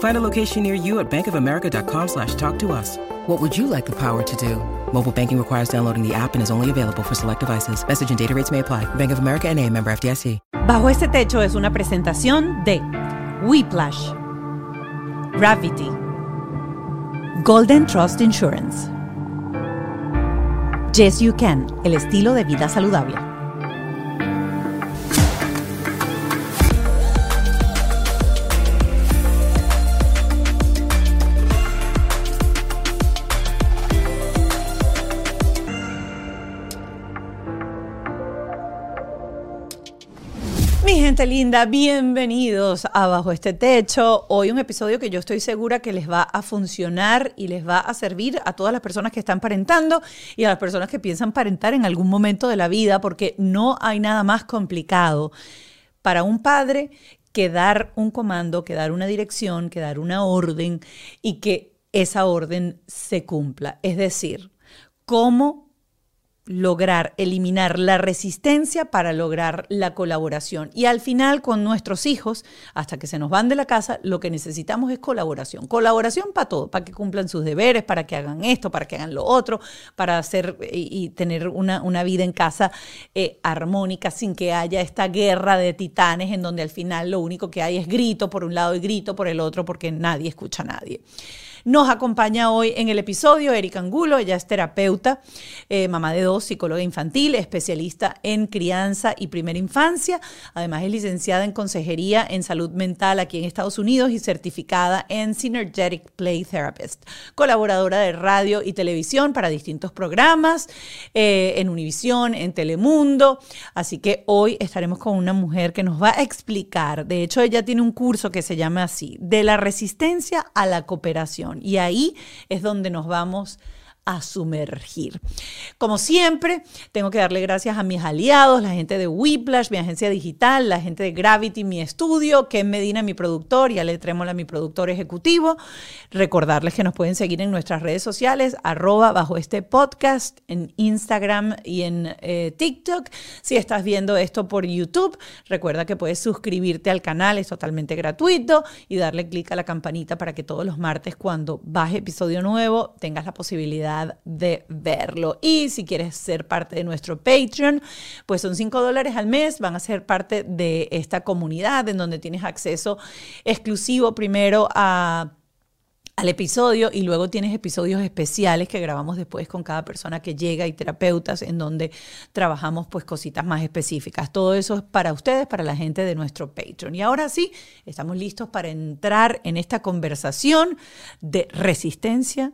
Find a location near you at bankofamerica.com slash talk to us. What would you like the power to do? Mobile banking requires downloading the app and is only available for select devices. Message and data rates may apply. Bank of America and a member FDIC. Bajo este techo es una presentación de Whiplash, Gravity, Golden Trust Insurance, Yes You Can, el estilo de vida saludable. Gente linda, bienvenidos a Bajo este Techo. Hoy un episodio que yo estoy segura que les va a funcionar y les va a servir a todas las personas que están parentando y a las personas que piensan parentar en algún momento de la vida, porque no hay nada más complicado para un padre que dar un comando, que dar una dirección, que dar una orden y que esa orden se cumpla. Es decir, cómo lograr eliminar la resistencia para lograr la colaboración. Y al final con nuestros hijos, hasta que se nos van de la casa, lo que necesitamos es colaboración. Colaboración para todo, para que cumplan sus deberes, para que hagan esto, para que hagan lo otro, para hacer y, y tener una, una, vida en casa eh, armónica sin que haya esta guerra de titanes en donde al final lo único que hay es grito por un lado y grito por el otro porque nadie escucha a nadie. Nos acompaña hoy en el episodio Erika Angulo, ella es terapeuta, eh, mamá de dos, psicóloga infantil, especialista en crianza y primera infancia. Además es licenciada en consejería en salud mental aquí en Estados Unidos y certificada en Synergetic Play Therapist. Colaboradora de radio y televisión para distintos programas, eh, en Univisión, en Telemundo. Así que hoy estaremos con una mujer que nos va a explicar, de hecho ella tiene un curso que se llama así, de la resistencia a la cooperación. Y ahí es donde nos vamos a sumergir. Como siempre, tengo que darle gracias a mis aliados, la gente de Whiplash, mi agencia digital, la gente de Gravity, mi estudio, Ken Medina, mi productor, y Ale Trémola, mi productor ejecutivo. Recordarles que nos pueden seguir en nuestras redes sociales, arroba bajo este podcast, en Instagram y en eh, TikTok. Si estás viendo esto por YouTube, recuerda que puedes suscribirte al canal, es totalmente gratuito, y darle clic a la campanita para que todos los martes cuando baje episodio nuevo tengas la posibilidad de verlo. Y si quieres ser parte de nuestro Patreon, pues son 5 dólares al mes, van a ser parte de esta comunidad en donde tienes acceso exclusivo primero a al episodio y luego tienes episodios especiales que grabamos después con cada persona que llega y terapeutas en donde trabajamos pues cositas más específicas. Todo eso es para ustedes, para la gente de nuestro Patreon. Y ahora sí, estamos listos para entrar en esta conversación de resistencia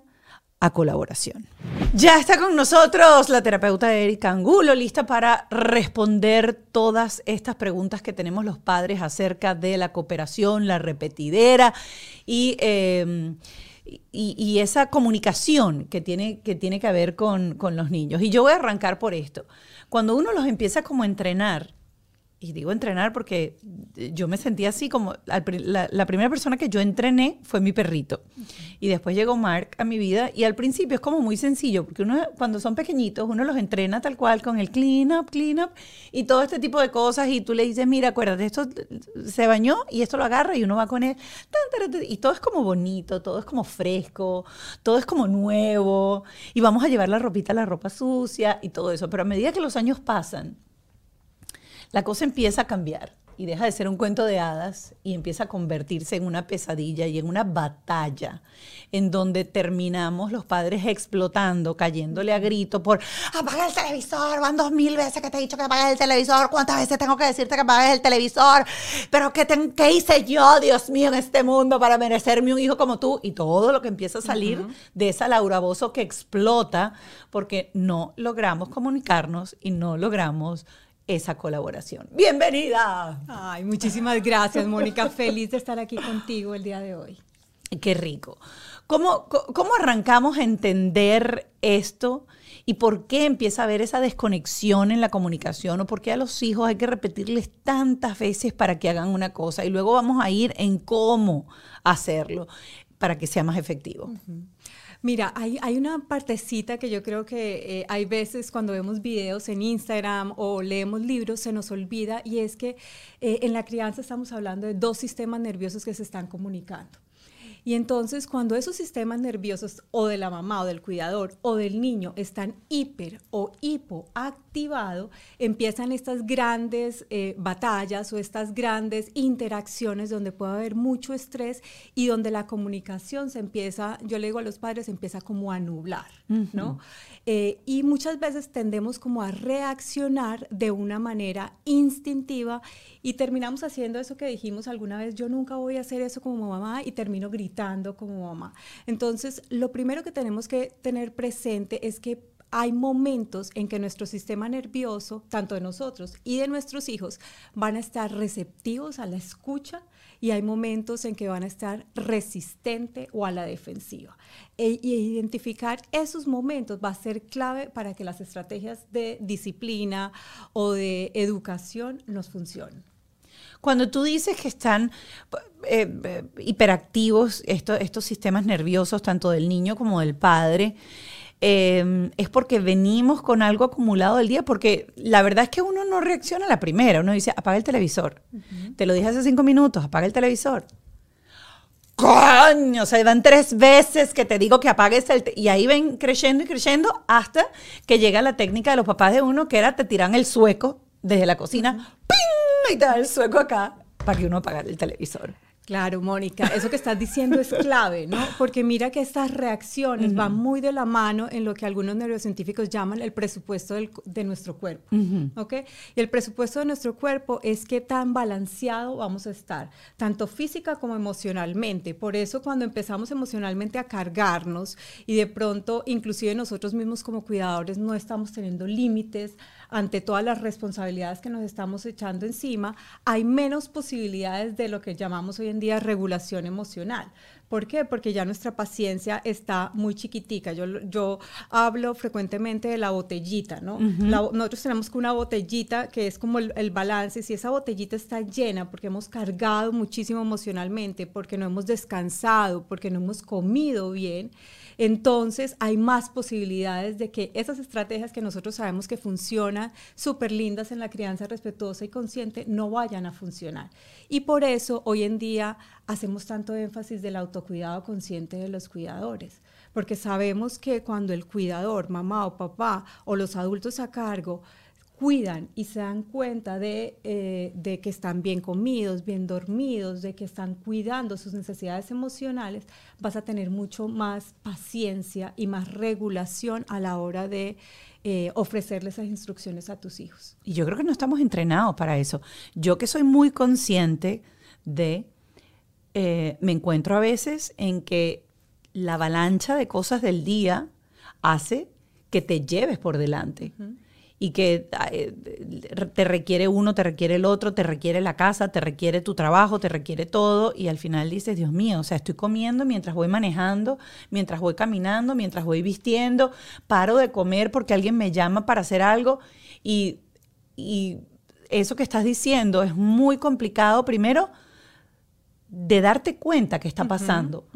a colaboración. Ya está con nosotros la terapeuta Erika Angulo, lista para responder todas estas preguntas que tenemos los padres acerca de la cooperación, la repetidera y, eh, y, y, esa comunicación que tiene que, tiene que ver con, con los niños. Y yo voy a arrancar por esto. Cuando uno los empieza como a entrenar, y digo entrenar porque yo me sentía así como la, la, primera persona que yo entrené fue mi perrito. Y después llegó Mark a mi vida y al principio es como muy sencillo porque uno cuando son pequeñitos uno los entrena tal cual con el clean up, clean up y todo este tipo de cosas y tú le dices, mira, acuérdate, esto se bañó y esto lo agarra y uno va con él. Y todo es como bonito, todo es como fresco, todo es como nuevo y vamos a llevar la ropita a la ropa sucia y todo eso. Pero a medida que los años pasan, la cosa empieza a cambiar. y deja de ser un cuento de hadas y empieza a convertirse en una pesadilla y en una batalla en donde terminamos los padres explotando, cayéndole a grito por apaga el televisor, van dos mil veces que te he dicho que apagues el televisor, cuántas veces tengo que decirte que apagues el televisor, pero ¿qué, ¿qué hice yo, Dios mío, en este mundo para merecerme un hijo como tú? Y todo lo que empieza a salir de esa Laura Bozo que explota porque no logramos comunicarnos y no logramos esa colaboración. Bienvenida. Ay, muchísimas gracias, Mónica. Feliz de estar aquí contigo el día de hoy. Qué rico. ¿Cómo, ¿Cómo arrancamos a entender esto y por qué empieza a haber esa desconexión en la comunicación o por qué a los hijos hay que repetirles tantas veces para que hagan una cosa y luego vamos a ir en cómo hacerlo para que sea más efectivo? Mira, hay, hay, una partecita que yo creo que eh, hay veces cuando vemos videos en Instagram o leemos libros se nos olvida y es que eh, en la crianza estamos hablando de dos sistemas nerviosos que se están comunicando. Y entonces cuando esos sistemas nerviosos o de la mamá o del cuidador o del niño están hiper o hipoactivados, empiezan estas grandes eh, batallas o estas grandes interacciones donde puede haber mucho estrés y donde la comunicación se empieza, yo le digo a los padres, empieza como a nublar, ¿no? Eh, y muchas veces tendemos como a reaccionar de una manera instintiva y terminamos haciendo eso que dijimos alguna vez, yo nunca voy a hacer eso como mamá y termino gritando como mamá. Entonces, lo primero que tenemos que tener presente es que hay momentos en que nuestro sistema nervioso, tanto de nosotros y de nuestros hijos, van a estar receptivos a la escucha y hay momentos en que van a estar resistente o a la defensiva. E, y identificar esos momentos va a ser clave para que las estrategias de disciplina o de educación nos funcionen. Cuando tú dices que están eh, eh, hiperactivos estos sistemas nerviosos, tanto del niño como del padre, em, es porque venimos con algo acumulado del día, porque la verdad es que uno no reacciona a la primera, uno dice, apaga el televisor. Te lo dije hace cinco minutos, apaga el televisor. Coño, o sea, van tres veces que te digo que apagues el... y ahí ven creciendo y creciendo hasta que llega la técnica de los papás de uno, que era te tiran el sueco desde la cocina, ¡ping! Y te da el sueco acá para que uno apague el televisor. Claro, Mónica, eso que estás diciendo es clave, ¿no? Porque mira que estas reacciones van muy de la mano en lo que algunos neurocientíficos llaman el presupuesto de nuestro cuerpo, ¿ok? Y el presupuesto de nuestro cuerpo es qué tan balanceado vamos a estar, tanto física como emocionalmente. Por eso cuando empezamos emocionalmente a cargarnos y de pronto, inclusive nosotros mismos como cuidadores, no estamos teniendo límites, ante todas las responsabilidades que nos estamos echando encima, hay menos posibilidades de lo que llamamos hoy en día regulación emocional. ¿Por qué? Porque ya nuestra paciencia está muy chiquitica. Yo, yo hablo frecuentemente de la botellita, ¿no? nosotros tenemos una botellita que es como el, el, balance. Si esa botellita está llena porque hemos cargado muchísimo emocionalmente, porque no hemos descansado, porque no hemos comido bien, entonces hay más posibilidades de que esas estrategias que nosotros sabemos que funcionan súper lindas en la crianza respetuosa y consciente no vayan a funcionar. Y por eso hoy en día hacemos tanto énfasis del autocuidado consciente de los cuidadores, porque sabemos que cuando el cuidador, mamá o papá o los adultos a cargo, cuidan y se dan cuenta eh, de, que están bien comidos, bien dormidos, de que están cuidando sus necesidades emocionales, vas a tener mucho más paciencia y más regulación a la hora de eh, ofrecerles esas instrucciones a tus hijos. Y yo creo que no estamos entrenados para eso. Yo que soy muy consciente de, eh, me encuentro a veces en que la avalancha de cosas del día hace que te lleves por delante y que eh, te requiere uno, te requiere el otro, te requiere la casa, te requiere tu trabajo, te requiere todo y al final dices, Dios mío, o sea, estoy comiendo mientras voy manejando, mientras voy caminando, mientras voy vistiendo, paro de comer porque alguien me llama para hacer algo y, eso que estás diciendo es muy complicado primero de darte cuenta que está pasando.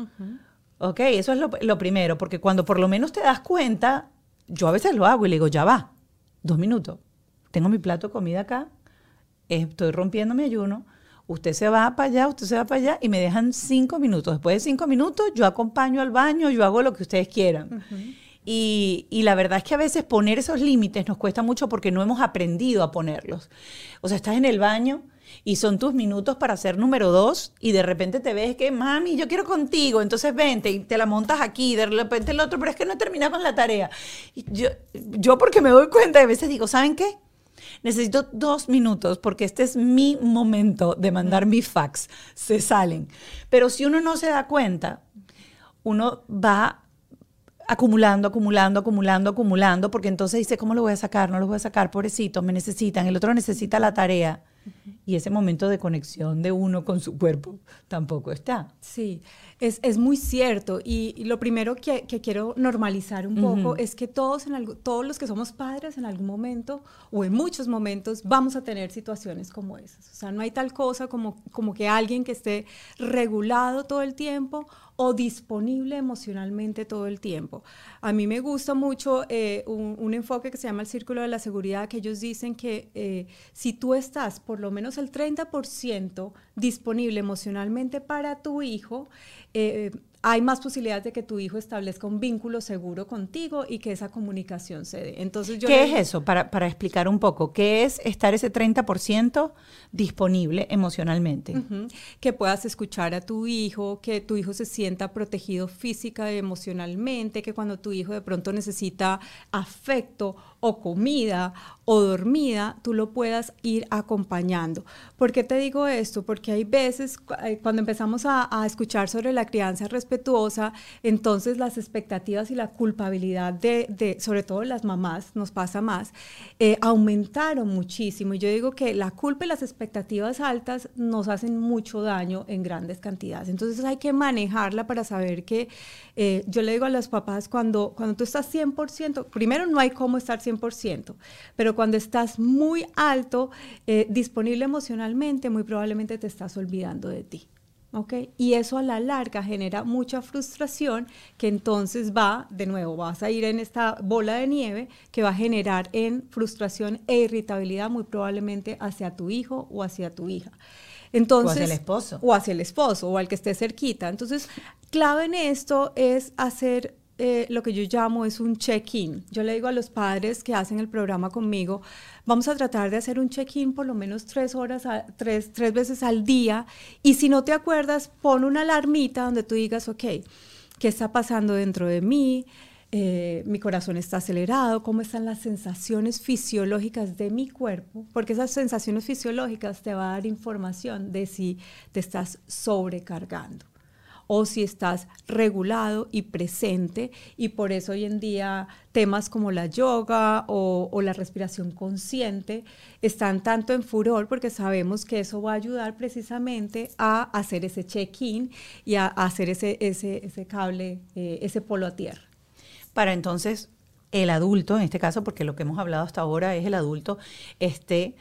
Ok, eso es lo, lo primero, porque cuando por lo menos te das cuenta, yo a veces lo hago y le digo, ya va dos minutos. Tengo mi plato de comida acá, estoy rompiendo mi ayuno, usted se va para allá, usted se va para allá y me dejan cinco minutos. Después de cinco minutos yo acompaño al baño, yo hago lo que ustedes quieran. y, y, la verdad es que a veces poner esos límites nos cuesta mucho porque no hemos aprendido a ponerlos. O sea, estás en el baño y son tus minutos para ser número dos y de repente te ves que, mami, yo quiero contigo, entonces vente y te la montas aquí, de repente el otro, pero es que no terminas con la tarea. Y yo, yo porque me doy cuenta, de veces digo, ¿saben qué? Necesito dos minutos porque este es mi momento de mandar mi fax. Se salen. Pero si uno no se da cuenta, uno va acumulando, acumulando, acumulando, acumulando, porque entonces dice, ¿cómo lo voy a sacar? No lo voy a sacar, pobrecito, me necesitan. El otro necesita la tarea. Y ese momento de conexión de uno con su cuerpo tampoco está. Sí, es, es muy cierto. Y, lo primero que, que, quiero normalizar un poco es que todos, en algo, todos los que somos padres en algún momento o en muchos momentos vamos a tener situaciones como esas. O sea, no hay tal cosa como, como que alguien que esté regulado todo el tiempo o disponible emocionalmente todo el tiempo. A mí me gusta mucho eh, un, enfoque que se llama el círculo de la seguridad, que ellos dicen que eh, si tú estás por lo menos el 30% disponible emocionalmente para tu hijo, eh, hay más posibilidades de que tu hijo establezca un vínculo seguro contigo y que esa comunicación se dé. Entonces, yo ¿Qué es eso? Para, para, explicar un poco, ¿qué es estar ese 30% disponible emocionalmente? Que puedas escuchar a tu hijo, que tu hijo se sienta protegido física y emocionalmente, que cuando tu hijo de pronto necesita afecto o comida o dormida, tú lo puedas ir acompañando. ¿Por qué te digo esto? Porque hay veces eh, cuando empezamos a, escuchar sobre la crianza respetuosa, entonces las expectativas y la culpabilidad de, sobre todo las mamás, nos pasa más, eh, aumentaron muchísimo. Y yo digo que la culpa y las expectativas altas nos hacen mucho daño en grandes cantidades. Entonces hay que manejarla para saber que eh, yo le digo a los papás, cuando, cuando tú estás 100%, primero no hay cómo estar 100%, pero cuando estás muy alto, eh, disponible emocionalmente, muy probablemente te estás olvidando de ti. ¿Okay? Y eso a la larga genera mucha frustración que entonces va, de nuevo, vas a ir en esta bola de nieve que va a generar en frustración e irritabilidad muy probablemente hacia tu hijo o hacia tu hija. Entonces, o hacia el esposo. O hacia el esposo o al que esté cerquita. Entonces, clave en esto es hacer eh, lo que yo llamo es un check-in. Yo le digo a los padres que hacen el programa conmigo, vamos a tratar de hacer un check-in por lo menos tres horas, tres, tres veces al día. Y si no te acuerdas, pon una alarmita donde tú digas, ok, ¿qué está pasando dentro de mí? Eh, mi corazón está acelerado, cómo están las sensaciones fisiológicas de mi cuerpo, porque esas sensaciones fisiológicas te van a dar información de si te estás sobrecargando o si estás regulado y presente. Y por eso hoy en día temas como la yoga o, la respiración consciente están tanto en furor porque sabemos que eso va a ayudar precisamente a hacer ese check-in y a, hacer ese, ese, cable, eh, ese polo a tierra. Para entonces el adulto, en este caso, porque lo que hemos hablado hasta ahora es el adulto, esté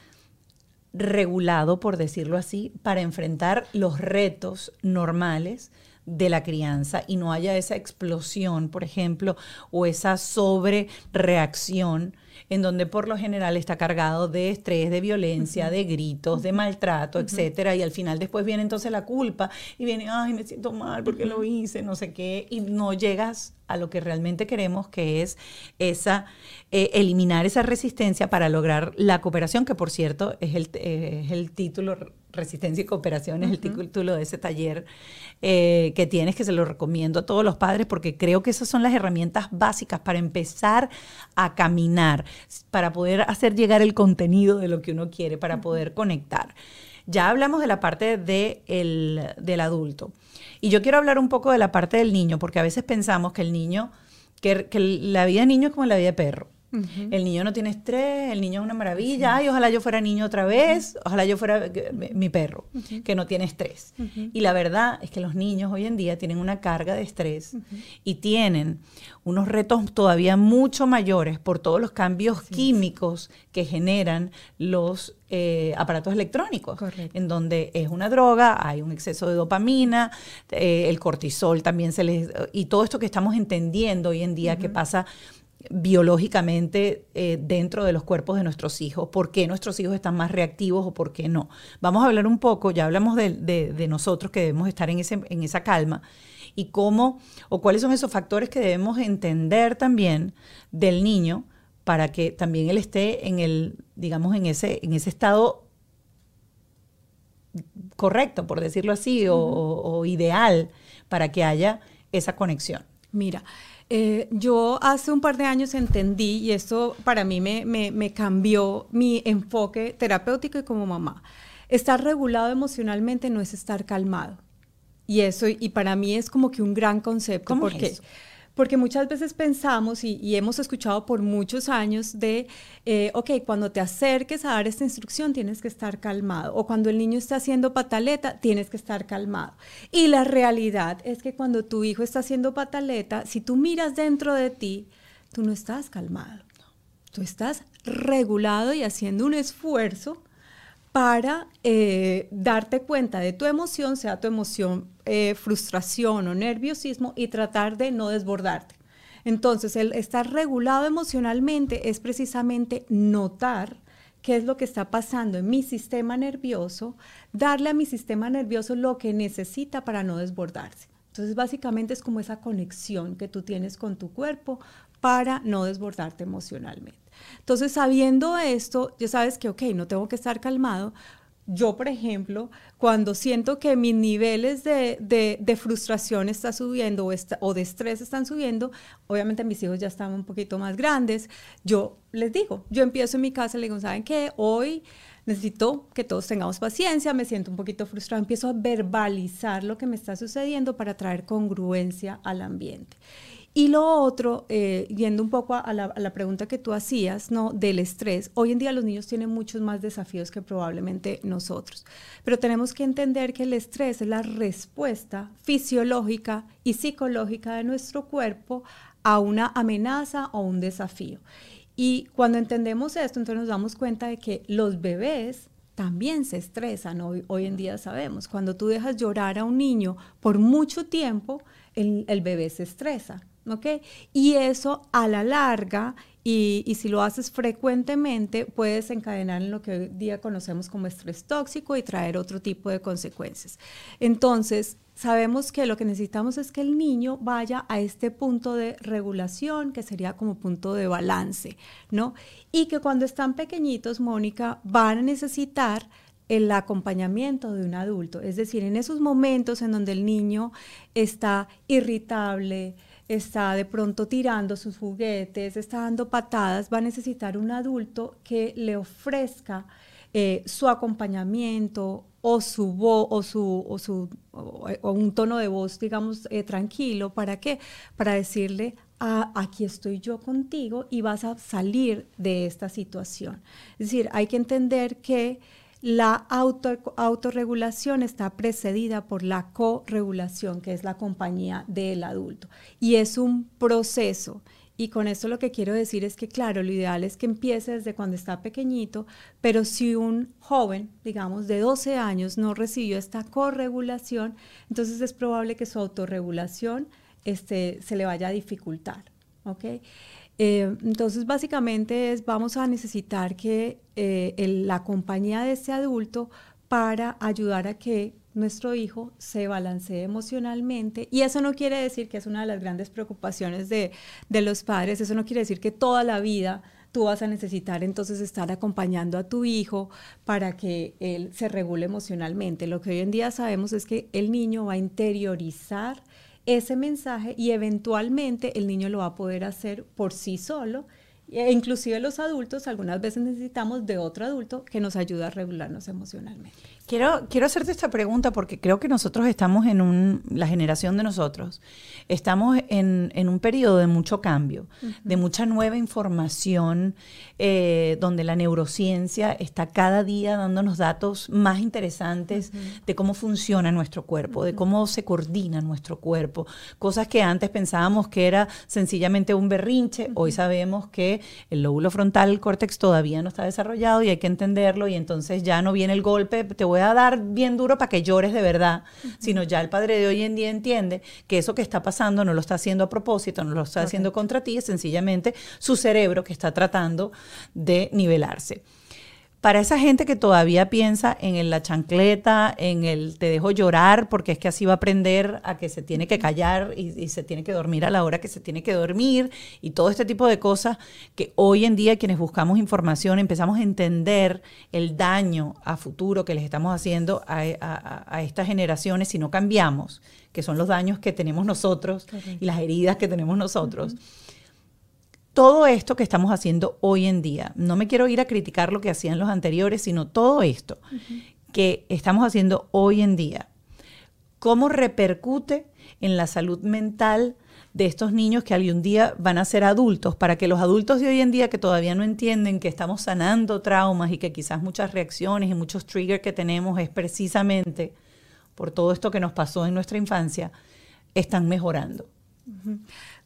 regulado, por decirlo así, para enfrentar los retos normales de la crianza y no haya esa explosión, por ejemplo, o esa sobrereacción en donde por lo general está cargado de estrés, de violencia, de gritos, de maltrato, etcétera, y al final después viene entonces la culpa y viene, ay, me siento mal porque lo hice, no sé qué, y no llegas a lo que realmente queremos, que es esa eh, eliminar esa resistencia para lograr la cooperación, que por cierto es el, eh, es el título Resistencia y Cooperación, es el título de ese taller eh, que tienes, que se lo recomiendo a todos los padres, porque creo que esas son las herramientas básicas para empezar a caminar, para poder hacer llegar el contenido de lo que uno quiere, para poder conectar. Ya hablamos de la parte de el, del adulto. Y yo quiero hablar un poco de la parte del niño, porque a veces pensamos que el niño, que, que la vida de niño es como la vida de perro. El niño no tiene estrés, el niño es una maravilla. Ay, ojalá yo fuera niño otra vez, ojalá yo fuera eh, mi perro, que no tiene estrés. Y la verdad es que los niños hoy en día tienen una carga de estrés y tienen unos retos todavía mucho mayores por todos los cambios químicos que generan los eh, aparatos electrónicos, en donde es una droga, hay un exceso de dopamina, eh, el cortisol también se les... y todo esto que estamos entendiendo hoy en día que pasa biológicamente eh, dentro de los cuerpos de nuestros hijos, por qué nuestros hijos están más reactivos o por qué no. Vamos a hablar un poco, ya hablamos de, nosotros que debemos estar en, ese, en esa calma y cómo o cuáles son esos factores que debemos entender también del niño para que también él esté en el, digamos, en ese, en ese estado correcto, por decirlo así, o, ideal para que haya esa conexión? Mira, eh, yo hace un par de años entendí, y esto para mí me, me, cambió mi enfoque terapéutico y como mamá. Estar regulado emocionalmente no es estar calmado. Y eso, y para mí es como que un gran concepto. ¿Cómo porque, porque muchas veces pensamos y, hemos escuchado por muchos años de, eh, ok, cuando te acerques a dar esta instrucción tienes que estar calmado, o cuando el niño está haciendo pataleta tienes que estar calmado. Y la realidad es que cuando tu hijo está haciendo pataleta, si tú miras dentro de ti, tú no estás calmado, tú estás regulado y haciendo un esfuerzo para eh, darte cuenta de tu emoción, sea tu emoción eh, frustración o nerviosismo, y tratar de no desbordarte. Entonces, el estar regulado emocionalmente es precisamente notar qué es lo que está pasando en mi sistema nervioso, darle a mi sistema nervioso lo que necesita para no desbordarse. Entonces, básicamente es como esa conexión que tú tienes con tu cuerpo para no desbordarte emocionalmente. Entonces, sabiendo esto, ya sabes que, ok, no tengo que estar calmado. Yo, por ejemplo, cuando siento que mis niveles de, frustración están subiendo o, o, de estrés están subiendo, obviamente mis hijos ya están un poquito más grandes, yo les digo, yo empiezo en mi casa les digo, ¿saben qué? Hoy necesito que todos tengamos paciencia, me siento un poquito frustrado, empiezo a verbalizar lo que me está sucediendo para traer congruencia al ambiente. Y lo otro, eh, yendo un poco a la, pregunta que tú hacías, ¿no? Del estrés. Hoy en día los niños tienen muchos más desafíos que probablemente nosotros. Pero tenemos que entender que el estrés es la respuesta fisiológica y psicológica de nuestro cuerpo a una amenaza o un desafío. Y cuando entendemos esto, entonces nos damos cuenta de que los bebés también se estresan. Hoy, hoy en día sabemos, cuando tú dejas llorar a un niño por mucho tiempo, el bebé se estresa. ¿Ok? Y eso a la larga, y, si lo haces frecuentemente, puede desencadenar en lo que hoy día conocemos como estrés tóxico y traer otro tipo de consecuencias. Entonces, sabemos que lo que necesitamos es que el niño vaya a este punto de regulación, que sería como punto de balance, ¿no? Y que cuando están pequeñitos, Mónica, van a necesitar el acompañamiento de un adulto, es decir, en esos momentos en donde el niño está irritable, está de pronto tirando sus juguetes, está dando patadas, va a necesitar un adulto que le ofrezca eh, su acompañamiento o su voz o su, o su o un tono de voz, digamos, eh, tranquilo. ¿Para qué? Para decirle, ah, aquí estoy yo contigo y vas a salir de esta situación. Es decir, hay que entender que la auto, autorregulación está precedida por la corregulación, que es la compañía del adulto. Y es un proceso. Y con esto lo que quiero decir es que, claro, lo ideal es que empiece desde cuando está pequeñito, pero si un joven, digamos, de 12 años no recibió esta corregulación, entonces es probable que su autorregulación este, se le vaya a dificultar. ¿ok?, eh, entonces, básicamente es, vamos a necesitar que eh, la compañía de ese adulto para ayudar a que nuestro hijo se balancee emocionalmente. Y eso no quiere decir que es una de las grandes preocupaciones de, de los padres, eso no quiere decir que toda la vida tú vas a necesitar entonces estar acompañando a tu hijo para que él se regule emocionalmente. Lo que hoy en día sabemos es que el niño va a interiorizar ese mensaje y eventualmente el niño lo va a poder hacer por sí solo. E inclusive los adultos algunas veces necesitamos de otro adulto que nos ayude a regularnos emocionalmente. Quiero, quiero hacerte esta pregunta porque creo que nosotros estamos en un, la generación de nosotros, estamos en, en un periodo de mucho cambio, de mucha nueva información, eh, donde la neurociencia está cada día dándonos datos más interesantes de cómo funciona nuestro cuerpo, de cómo se coordina nuestro cuerpo, cosas que antes pensábamos que era sencillamente un berrinche, hoy sabemos que el lóbulo frontal, el córtex todavía no está desarrollado y hay que entenderlo y entonces ya no viene el golpe, te voy a dar bien duro para que llores de verdad, sino ya el padre de hoy en día entiende que eso que está pasando no lo está haciendo a propósito, no lo está haciendo contra ti, es sencillamente su cerebro que está tratando de nivelarse. Para esa gente que todavía piensa en la chancleta, en el te dejo llorar, porque es que así va a aprender a que se tiene que callar y, y se tiene que dormir a la hora que se tiene que dormir y todo este tipo de cosas que hoy en día quienes buscamos información empezamos a entender el daño a futuro que les estamos haciendo a, a- a estas generaciones si no cambiamos, que son los daños que tenemos nosotros y las heridas que tenemos nosotros todo esto que estamos haciendo hoy en día, no me quiero ir a criticar lo que hacían los anteriores, sino todo esto que estamos haciendo hoy en día, cómo repercute en la salud mental de estos niños que algún día van a ser adultos, para que los adultos de hoy en día que todavía no entienden que estamos sanando traumas y que quizás muchas reacciones y muchos triggers que tenemos es precisamente por todo esto que nos pasó en nuestra infancia, están mejorando.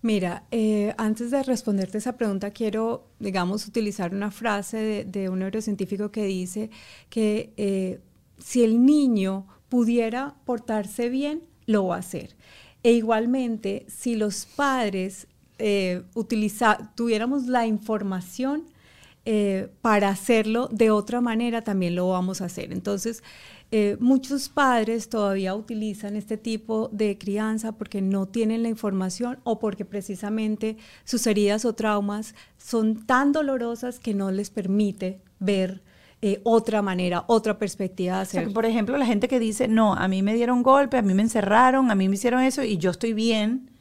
Mira, eh, antes de responderte esa pregunta, quiero, digamos, utilizar una frase de, un neurocientífico que dice que eh, si el niño pudiera portarse bien, lo va a hacer. E igualmente, si los padres eh, tuviéramos la información eh, para hacerlo de otra manera, también lo vamos a hacer. Entonces, eh, muchos padres todavía utilizan este tipo de crianza porque no tienen la información o porque precisamente sus heridas o traumas son tan dolorosas que no les permite ver eh, otra manera, otra perspectiva de O sea, hacer. que, por ejemplo, la gente que dice, no, a mí me dieron golpe, a mí me encerraron, a mí me hicieron eso y yo estoy bien,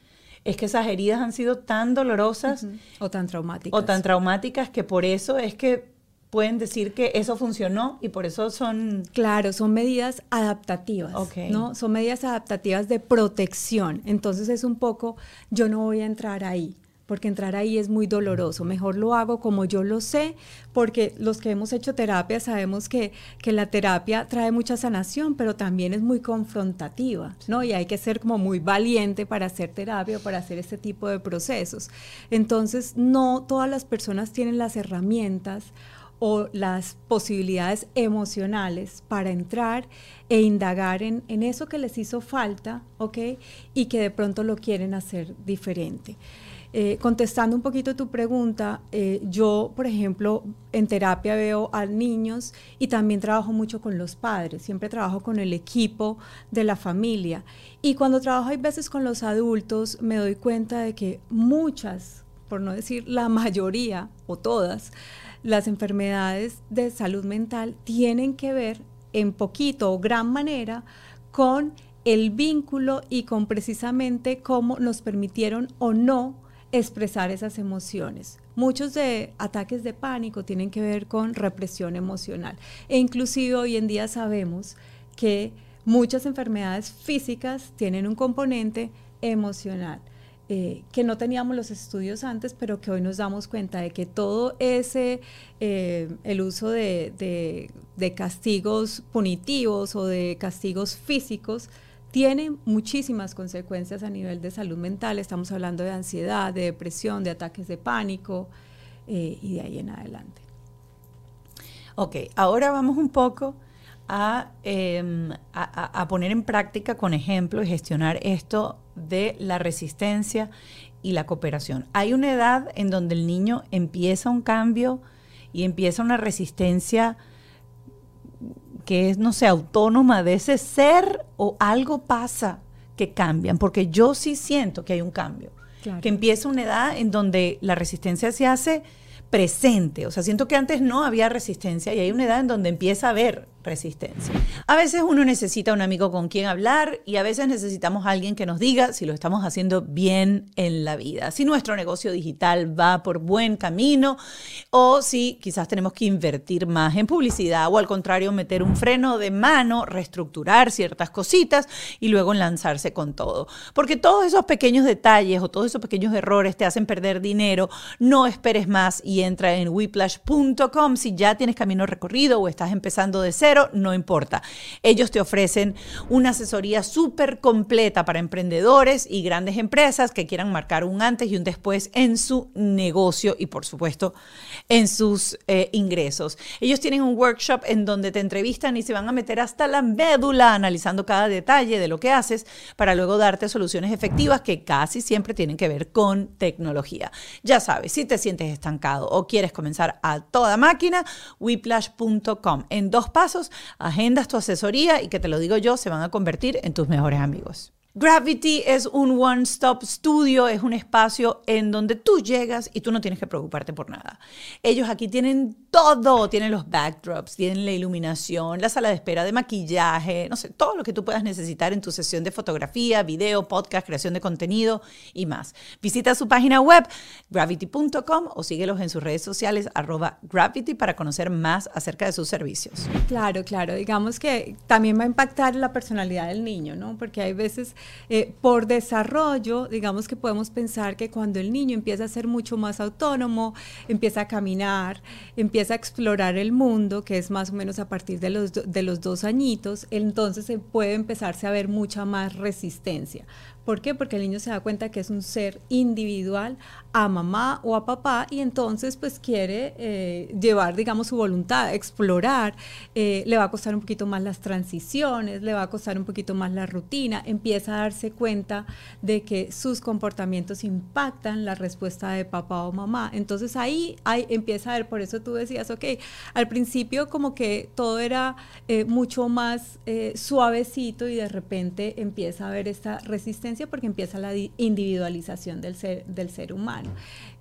es que esas heridas han sido tan dolorosas o tan traumáticas. o tan traumáticas que por eso es que pueden decir que eso funcionó y por eso son... Claro, son medidas adaptativas, Ok. ¿no? Son medidas adaptativas de protección. Entonces es un poco, yo no voy a entrar ahí, porque entrar ahí es muy doloroso. Mejor lo hago como yo lo sé, porque los que hemos hecho terapia sabemos que, que la terapia trae mucha sanación, pero también es muy confrontativa, ¿no? Y hay que ser como muy valiente para hacer terapia o para hacer este tipo de procesos. Entonces, no todas las personas tienen las herramientas o las posibilidades emocionales para entrar e indagar en, eso que les hizo falta, ¿ok? Y que de pronto lo quieren hacer diferente. Eh, contestando un poquito tu pregunta, eh, yo, por ejemplo, en terapia veo a niños y también trabajo mucho con los padres, siempre trabajo con el equipo de la familia. Y cuando trabajo hay veces con los adultos, me doy cuenta de que muchas, por no decir la mayoría o todas, las enfermedades de salud mental tienen que ver en poquito o gran manera con el vínculo y con precisamente cómo nos permitieron o no expresar esas emociones. Muchos de ataques de pánico tienen que ver con represión emocional e inclusive hoy en día sabemos que muchas enfermedades físicas tienen un componente emocional. Eh, que no teníamos los estudios antes, pero que hoy nos damos cuenta de que todo ese, eh, el uso de, de, castigos punitivos o de castigos físicos, tiene muchísimas consecuencias a nivel de salud mental. Estamos hablando de ansiedad, de depresión, de ataques de pánico eh, y de ahí en adelante. Ok, ahora vamos un poco a, a, a, poner en práctica con ejemplo y gestionar esto de la resistencia y la cooperación. Hay una edad en donde el niño empieza un cambio y empieza una resistencia que es, no sé, autónoma de ese ser o algo pasa que cambian, porque yo sí siento que hay un cambio, claro. que empieza una edad en donde la resistencia se hace presente, o sea, siento que antes no había resistencia y hay una edad en donde empieza a haber resistencia. A veces uno necesita un amigo con quien hablar y a veces necesitamos alguien que nos diga si lo estamos haciendo bien en la vida, si nuestro negocio digital va por buen camino o si quizás tenemos que invertir más en publicidad o al contrario meter un freno de mano, reestructurar ciertas cositas y luego lanzarse con todo. Porque todos esos pequeños detalles o todos esos pequeños errores te hacen perder dinero, no esperes más y entra en whiplash.com si ya tienes camino recorrido o estás empezando de cero pero no importa. Ellos te ofrecen una asesoría súper completa para emprendedores y grandes empresas que quieran marcar un antes y un después en su negocio y por supuesto en sus eh, ingresos. Ellos tienen un workshop en donde te entrevistan y se van a meter hasta la médula analizando cada detalle de lo que haces para luego darte soluciones efectivas que casi siempre tienen que ver con tecnología. Ya sabes, si te sientes estancado o quieres comenzar a toda máquina, whiplash.com. En dos pasos, agendas tu asesoría y que te lo digo yo, se van a convertir en tus mejores amigos. Gravity es un one-stop studio, es un espacio en donde tú llegas y tú no tienes que preocuparte por nada. Ellos aquí tienen todo, tienen los backdrops, tienen la iluminación, la sala de espera de maquillaje, no sé, todo lo que tú puedas necesitar en tu sesión de fotografía, video, podcast, creación de contenido y más. Visita su página web gravity.com o síguelos en sus redes sociales arroba gravity para conocer más acerca de sus servicios. Claro, claro, digamos que también va a impactar la personalidad del niño, ¿no? Porque hay veces eh, por desarrollo, digamos que podemos pensar que cuando el niño empieza a ser mucho más autónomo, empieza a caminar, empieza a explorar el mundo, que es más o menos a partir de los, de los dos añitos, entonces se puede empezarse a ver mucha más resistencia. ¿Por qué? Porque el niño se da cuenta que es un ser individual a mamá o a papá y entonces pues quiere eh, llevar, digamos, su voluntad, explorar, eh, le va a costar un poquito más las transiciones, le va a costar un poquito más la rutina, empieza a darse cuenta de que sus comportamientos impactan la respuesta de papá o mamá. Entonces ahí, ahí empieza a ver, por eso tú decías, ok, al principio como que todo era eh, mucho más suavecito y de repente empieza a haber esta resistencia porque empieza la individualización del ser, humano.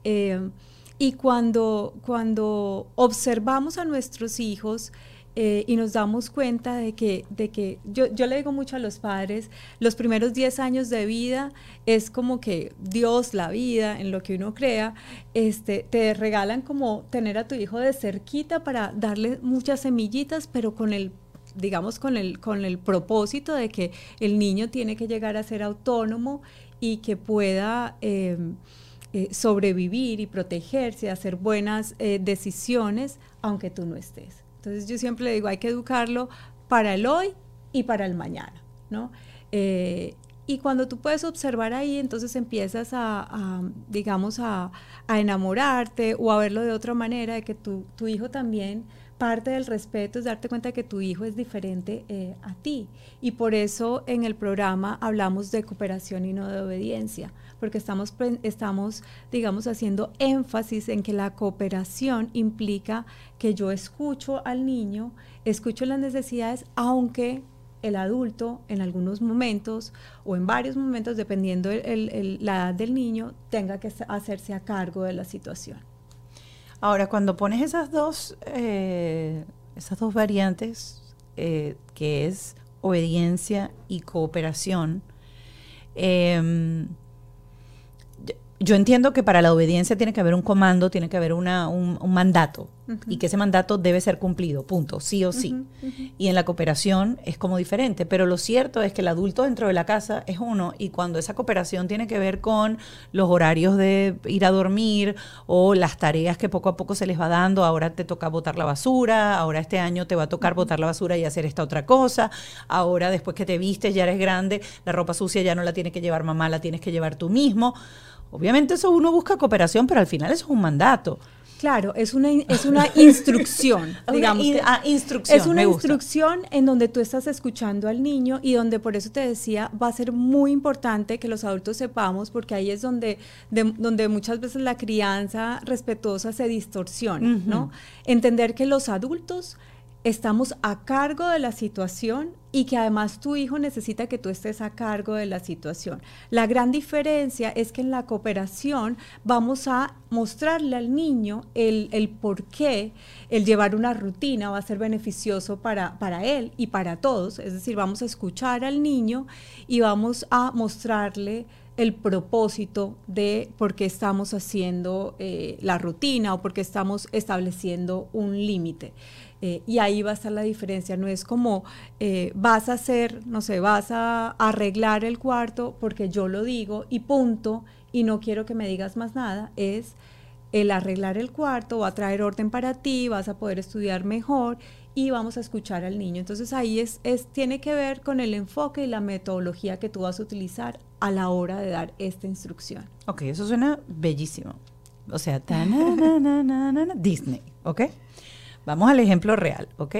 Eh, y cuando, cuando observamos a nuestros hijos, eh, y nos damos cuenta de que, de que yo, yo, le digo mucho a los padres, los primeros 10 años de vida es como que Dios, la vida, en lo que uno crea, este, te regalan como tener a tu hijo de cerquita para darle muchas semillitas, pero con el digamos, con el, con el propósito de que el niño tiene que llegar a ser autónomo y que pueda em, eh, sobrevivir y protegerse, hacer buenas eh, decisiones, aunque tú no estés. Entonces yo siempre le digo, hay que educarlo para el hoy y para el mañana, ¿no? Eh, y cuando tú puedes observar ahí, entonces empiezas a, digamos, a, a, enamorarte o a verlo de otra manera, de que tu, tu hijo también parte del respeto es darte cuenta que tu hijo es diferente eh, a ti. Y por eso en el programa hablamos de cooperación y no de obediencia, porque estamos, estamos, digamos, haciendo énfasis en que la cooperación implica que yo escucho al niño, escucho las necesidades, aunque el adulto en algunos momentos o en varios momentos, dependiendo el, la edad del niño, tenga que hacerse a cargo de la situación. Ahora, cuando pones esas dos, eh, esas dos variantes, eh, que es obediencia y cooperación, em, yo entiendo que para la obediencia tiene que haber un comando, tiene que haber un, mandato y que ese mandato debe ser cumplido, punto, sí o sí. Y en la cooperación es como diferente, pero lo cierto es que el adulto dentro de la casa es uno y cuando esa cooperación tiene que ver con los horarios de ir a dormir o las tareas que poco a poco se les va dando, ahora te toca botar la basura, ahora este año te va a tocar botar la basura y hacer esta otra cosa, ahora después que te vistes ya eres grande, la ropa sucia ya no la tiene que llevar mamá, la tienes que llevar tú mismo. Obviamente eso uno busca cooperación, pero al final eso es un mandato. Claro, es una, es una instrucción, digamos. Ah, instrucción, es una instrucción en donde tú estás escuchando al niño y donde por eso te decía, va a ser muy importante que los adultos sepamos, porque ahí es donde, donde muchas veces la crianza respetuosa se distorsiona, ¿no? Entender que los adultos estamos a cargo de la situación y que además tu hijo necesita que tú estés a cargo de la situación. La gran diferencia es que en la cooperación vamos a mostrarle al niño el, el por qué el llevar una rutina va a ser beneficioso para, para él y para todos. Es decir, vamos a escuchar al niño y vamos a mostrarle el propósito de por qué estamos haciendo eh, la rutina o por qué estamos estableciendo un límite. Eh, y ahí va a estar la diferencia. No es como eh, vas a hacer, no sé, vas a arreglar el cuarto porque yo lo digo y punto, y no quiero que me digas más nada. Es el arreglar el cuarto va a traer orden para ti, vas a poder estudiar mejor y vamos a escuchar al niño. Entonces ahí es, es, tiene que ver con el enfoque y la metodología que tú vas a utilizar a la hora de dar esta instrucción. Ok, eso suena bellísimo. O sea, Disney, ¿ok? Vamos al ejemplo real, ¿ok?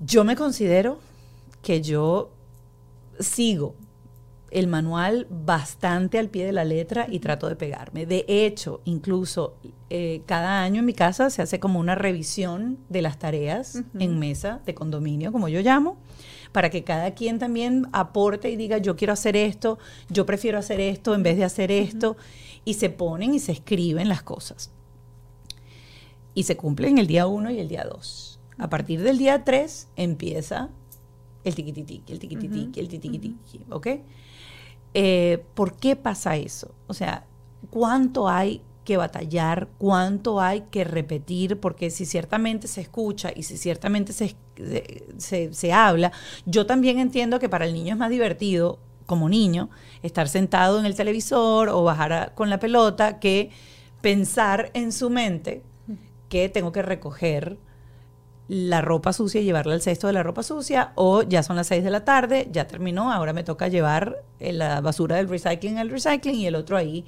Yo me considero que yo sigo el manual bastante al pie de la letra y trato de pegarme. De hecho, incluso eh, cada año en mi casa se hace como una revisión de las tareas en mesa de condominio, como yo llamo, para que cada quien también aporte y diga, yo quiero hacer esto, yo prefiero hacer esto en vez de hacer esto, y se ponen y se escriben las cosas. Y se cumplen el día 1 y el día 2. A partir del día 3 empieza el tiquititiqui, el tiquititiqui, el tiquititiqui, ¿ok? Eh, ¿Por qué pasa eso? O sea, ¿cuánto hay que batallar? ¿Cuánto hay que repetir? Porque si ciertamente se escucha y si ciertamente se, se, habla, yo también entiendo que para el niño es más divertido como niño estar sentado en el televisor o bajar con la pelota que pensar en su mente que tengo que recoger la ropa sucia y llevarla al cesto de la ropa sucia o ya son las 6 de la tarde, ya terminó, ahora me toca llevar eh, la basura del recycling al recycling y el otro ahí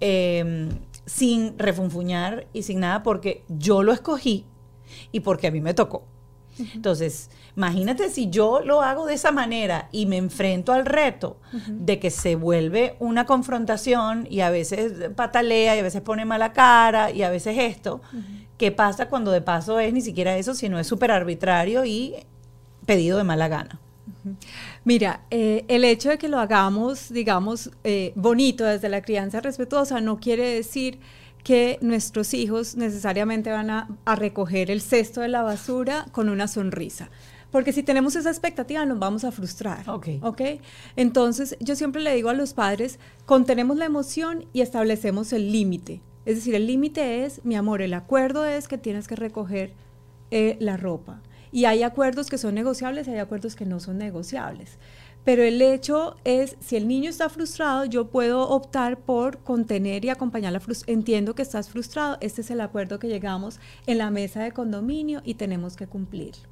em, sin refunfuñar y sin nada porque yo lo escogí y porque a mí me tocó. Entonces, imagínate si yo lo hago de esa manera y me enfrento al reto de que se vuelve una confrontación y a veces patalea y a veces pone mala cara y a veces esto. ¿Qué pasa cuando de paso es ni siquiera eso, sino es súper arbitrario y pedido de mala gana? Mira, eh, el hecho de que lo hagamos, digamos, eh, bonito desde la crianza respetuosa no quiere decir que nuestros hijos necesariamente van a, recoger el cesto de la basura con una sonrisa. Porque si tenemos esa expectativa nos vamos a frustrar. Ok. ¿Ok? Entonces yo siempre le digo a los padres, contenemos la emoción y establecemos el límite. Es decir, el límite es, mi amor, el acuerdo es que tienes que recoger eh, la ropa. Y hay acuerdos que son negociables y hay acuerdos que no son negociables. Pero el hecho es, si el niño está frustrado, yo puedo optar por contener y acompañar la frustración. Entiendo que estás frustrado, este es el acuerdo que llegamos en la mesa de condominio y tenemos que cumplirlo.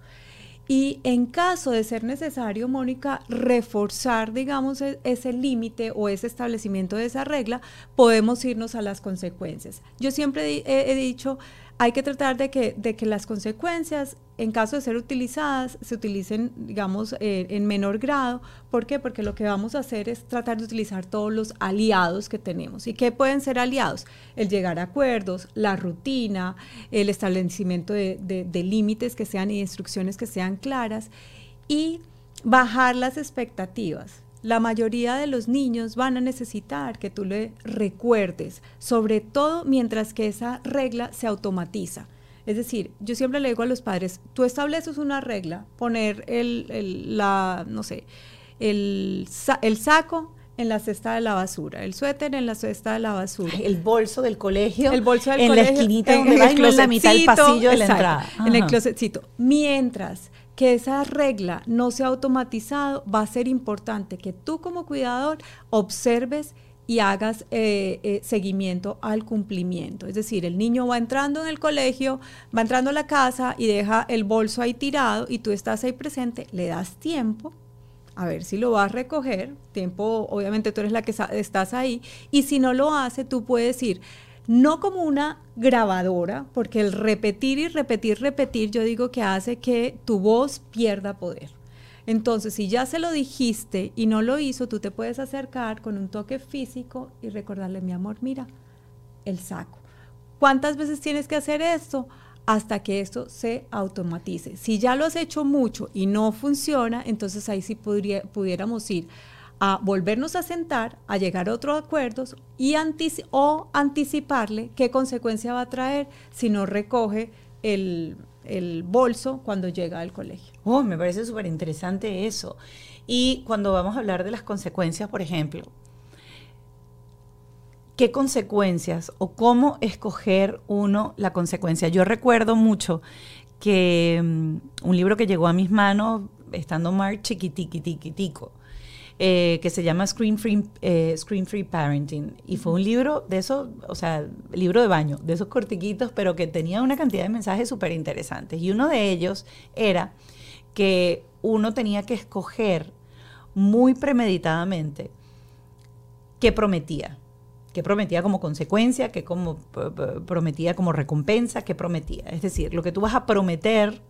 Y en caso de ser necesario, Mónica, reforzar, digamos, e-, ese límite o ese establecimiento de esa regla, podemos irnos a las consecuencias. Yo siempre he, dicho, hay que tratar de que, de que las consecuencias, en caso de ser utilizadas, se utilicen, digamos, eh, en menor grado. ¿Por qué? Porque lo que vamos a hacer es tratar de utilizar todos los aliados que tenemos. ¿Y qué pueden ser aliados? El llegar a acuerdos, la rutina, el establecimiento de, de límites que sean y instrucciones que sean claras y bajar las expectativas la mayoría de los niños van a necesitar que tú le recuerdes, sobre todo mientras que esa regla se automatiza. Es decir, yo siempre le digo a los padres, tú estableces una regla, poner el, la, no sé, el, el saco en la cesta de la basura, el suéter en la cesta de la basura. el bolso del colegio. El bolso del en colegio. En la esquinita donde en la mitad del pasillo de la entrada. En el closetcito. Mientras que esa regla no sea automatizado, va a ser importante que tú como cuidador observes y hagas eh, eh, seguimiento al cumplimiento. Es decir, el niño va entrando en el colegio, va entrando a la casa y deja el bolso ahí tirado y tú estás ahí presente, le das tiempo a ver si lo va a recoger, tiempo, obviamente tú eres la que estás ahí, y si no lo hace, tú puedes ir no como una grabadora, porque el repetir y repetir, repetir, yo digo que hace que tu voz pierda poder. Entonces, si ya se lo dijiste y no lo hizo, tú te puedes acercar con un toque físico y recordarle, mi amor, mira, el saco. ¿Cuántas veces tienes que hacer esto? Hasta que esto se automatice. Si ya lo has hecho mucho y no funciona, entonces ahí sí pudiéramos ir a volvernos a sentar, a llegar a otros acuerdos y o anticiparle qué consecuencia va a traer si no recoge el, bolso cuando llega al colegio. Oh, me parece súper interesante eso. Y cuando vamos a hablar de las consecuencias, por ejemplo, ¿qué consecuencias o cómo escoger uno la consecuencia? Yo recuerdo mucho que mm, un libro que llegó a mis manos estando más chiquitiquitiquitico, eh, que se llama Screen Free, eh, Screen Free Parenting. Y fue un libro de esos, o sea, libro de baño, de esos cortiquitos, pero que tenía una cantidad de mensajes súper interesantes. Y uno de ellos era que uno tenía que escoger muy premeditadamente qué prometía qué prometía como consecuencia, qué como prometía como recompensa, qué prometía. Es decir, lo que tú vas a prometer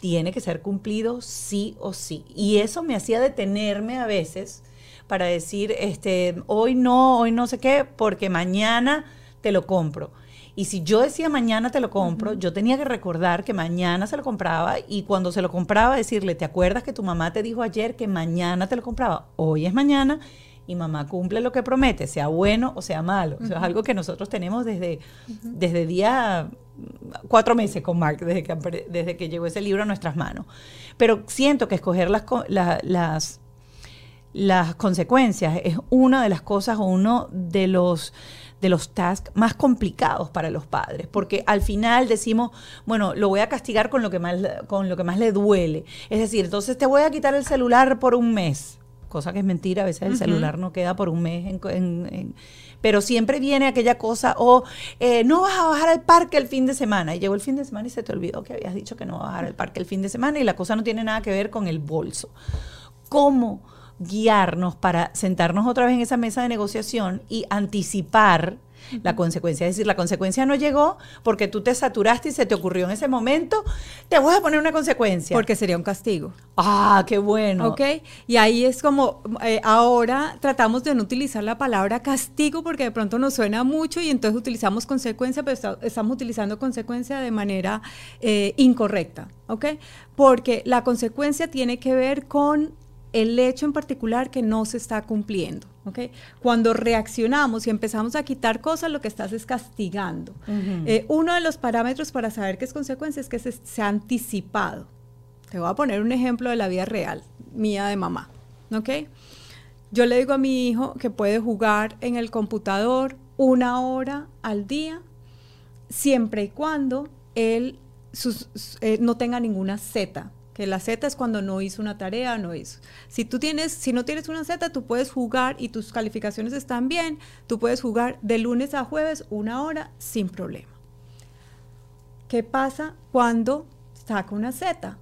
tiene que ser cumplido sí o sí. Y eso me hacía detenerme a veces para decir, este, hoy no, hoy no sé qué, porque mañana te lo compro. Y si yo decía mañana te lo compro, yo tenía que recordar que mañana se lo compraba y cuando se lo compraba decirle, ¿te acuerdas que tu mamá te dijo ayer que mañana te lo compraba? Hoy es mañana y mamá cumple lo que promete, sea bueno o sea malo. Eso es algo que nosotros tenemos desde, desde día cuatro meses con Mark, desde que, desde que llegó ese libro a nuestras manos. Pero siento que escoger las, las, las consecuencias es una de las cosas o uno de los de los tasks más complicados para los padres, porque al final decimos, bueno, lo voy a castigar con lo que más con lo que más le duele. Es decir, entonces te voy a quitar el celular por un mes cosa que es mentira, a veces el celular no queda por un mes en, pero siempre viene aquella cosa, o eh, no vas a bajar al parque el fin de semana. Y llegó el fin de semana y se te olvidó que habías dicho que no vas a bajar al parque el fin de semana y la cosa no tiene nada que ver con el bolso. ¿Cómo guiarnos para sentarnos otra vez en esa mesa de negociación y anticipar la consecuencia. Es decir, la consecuencia no llegó porque tú te saturaste y se te ocurrió en ese momento, te voy a poner una consecuencia. Porque sería un castigo. Ah, qué bueno. Ok, y ahí es como, eh, ahora tratamos de no utilizar la palabra castigo porque de pronto nos suena mucho y entonces utilizamos consecuencia, pero estamos utilizando consecuencia de manera eh, incorrecta. ¿ok? Porque la consecuencia tiene que ver con el hecho en particular que no se está cumpliendo. ¿okay? Cuando reaccionamos y empezamos a quitar cosas, lo que estás es castigando. Eh, uno de los parámetros para saber qué es consecuencia es que se, ha anticipado. Te voy a poner un ejemplo de la vida real, mía de mamá. ¿okay? Yo le digo a mi hijo que puede jugar en el computador una hora al día, siempre y cuando él eh, no tenga ninguna Z que la Z es cuando no hizo una tarea, no hizo. Si tú tienes, si no tienes una Z, tú puedes jugar y tus calificaciones están bien, tú puedes jugar de lunes a jueves una hora sin problema. ¿Qué pasa cuando saca una Z?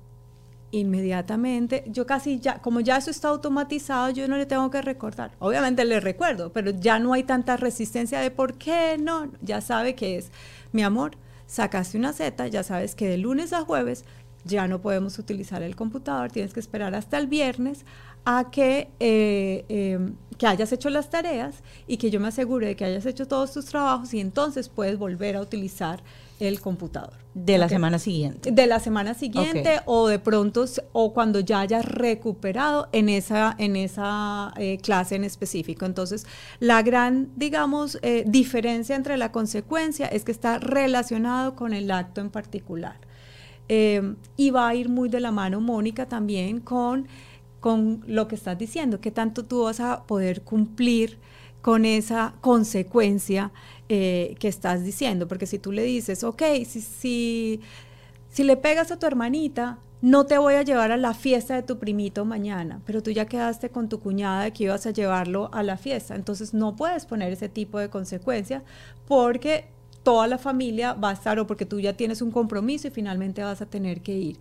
Inmediatamente, yo casi ya, como ya eso está automatizado, yo no le tengo que recordar. Obviamente le recuerdo, pero ya no hay tanta resistencia de por qué no. Ya sabe que es, mi amor, sacaste una Z, ya sabes que de lunes a jueves ya no podemos utilizar el computador, tienes que esperar hasta el viernes a que, eh, em, que hayas hecho las tareas y que yo me asegure de que hayas hecho todos tus trabajos y entonces puedes volver a utilizar el computador. De la semana siguiente. De la semana siguiente o de pronto o cuando ya hayas recuperado en esa, en esa eh, clase en específico. Entonces, la gran, digamos, eh, diferencia entre la consecuencia es que está relacionado con el acto en particular. Eh, y va a ir muy de la mano, Mónica, también con, con lo que estás diciendo, que tanto tú vas a poder cumplir con esa consecuencia eh, que estás diciendo. Porque si tú le dices, ok, si, si, si le pegas a tu hermanita, no te voy a llevar a la fiesta de tu primito mañana, pero tú ya quedaste con tu cuñada de que ibas a llevarlo a la fiesta. Entonces no puedes poner ese tipo de consecuencia porque toda la familia va a estar o porque tú ya tienes un compromiso y finalmente vas a tener que ir.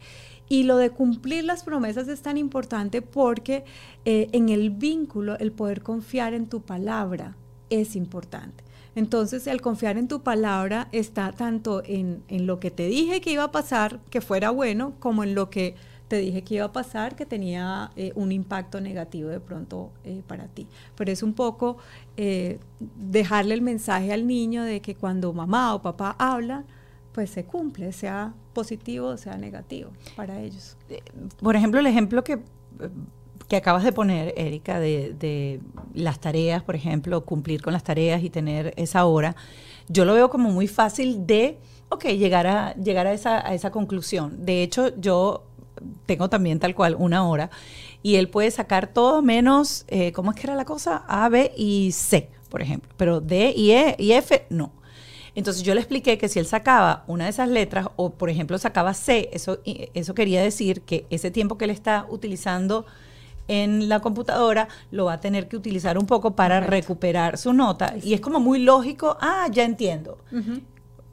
Y lo de cumplir las promesas es tan importante porque eh, en el vínculo, el poder confiar en tu palabra es importante. Entonces, el confiar en tu palabra está tanto en, en lo que te dije que iba a pasar, que fuera bueno, como en lo que te dije que iba a pasar, que tenía eh, un impacto negativo de pronto eh, para ti. Pero es un poco eh, dejarle el mensaje al niño de que cuando mamá o papá habla, pues se cumple, sea positivo o sea negativo para ellos. Por ejemplo, el ejemplo que, que acabas de poner, Erika, de, de las tareas, por ejemplo, cumplir con las tareas y tener esa hora, yo lo veo como muy fácil de, ok, llegar a, llegar a, esa, a esa conclusión. De hecho, yo tengo también tal cual una hora, y él puede sacar todo menos, eh, ¿cómo es que era la cosa? A, B y C, por ejemplo, pero D y E y F no. Entonces yo le expliqué que si él sacaba una de esas letras, o por ejemplo sacaba C, eso, eso quería decir que ese tiempo que él está utilizando en la computadora, lo va a tener que utilizar un poco para recuperar su nota. Y es como muy lógico, ah, ya entiendo.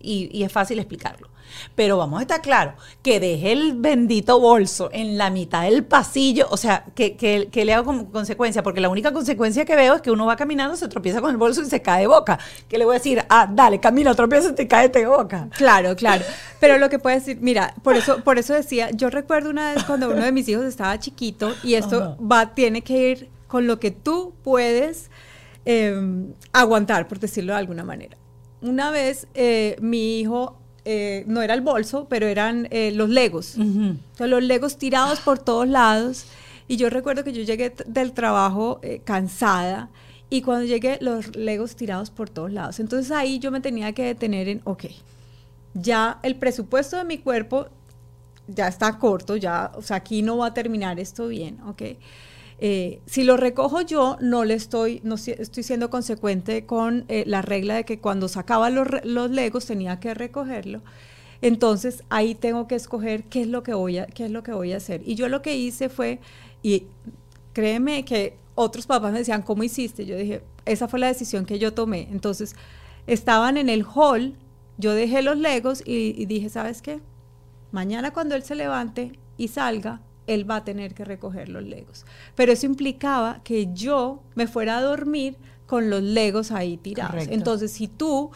y, y es fácil explicarlo. Pero vamos a estar claros, que deje el bendito bolso en la mitad del pasillo, o sea, que, que, le hago como consecuencia, porque la única consecuencia que veo es que uno va caminando, se tropieza con el bolso y se cae de boca. ¿Qué le voy a decir? Ah, dale, camina, tropieza y te cae de boca. Claro, claro. Pero lo que puede decir, mira, por eso, por eso decía, yo recuerdo una vez cuando uno de mis hijos estaba chiquito y esto va, tiene que ir con lo que tú puedes em, aguantar, por decirlo de alguna manera. Una vez eh, mi hijo eh, no era el bolso, pero eran eh, los legos. los legos tirados por todos lados. Y yo recuerdo que yo llegué del trabajo eh, cansada y cuando llegué los legos tirados por todos lados. Entonces ahí yo me tenía que detener en, ok, ya el presupuesto de mi cuerpo ya está corto, ya, o sea, aquí no va a terminar esto bien, ok. Eh, si lo recojo yo, no le estoy, no estoy siendo consecuente con eh, la regla de que cuando sacaba los, los, legos tenía que recogerlo. Entonces ahí tengo que escoger qué es lo que voy a, qué es lo que voy a hacer. Y yo lo que hice fue, y créeme que otros papás me decían, ¿cómo hiciste? Yo dije, esa fue la decisión que yo tomé. Entonces estaban en el hall, yo dejé los legos y, y dije, ¿sabes qué? Mañana cuando él se levante y salga, él va a tener que recoger los legos. Pero eso implicaba que yo me fuera a dormir con los legos ahí tirados. Entonces, si tú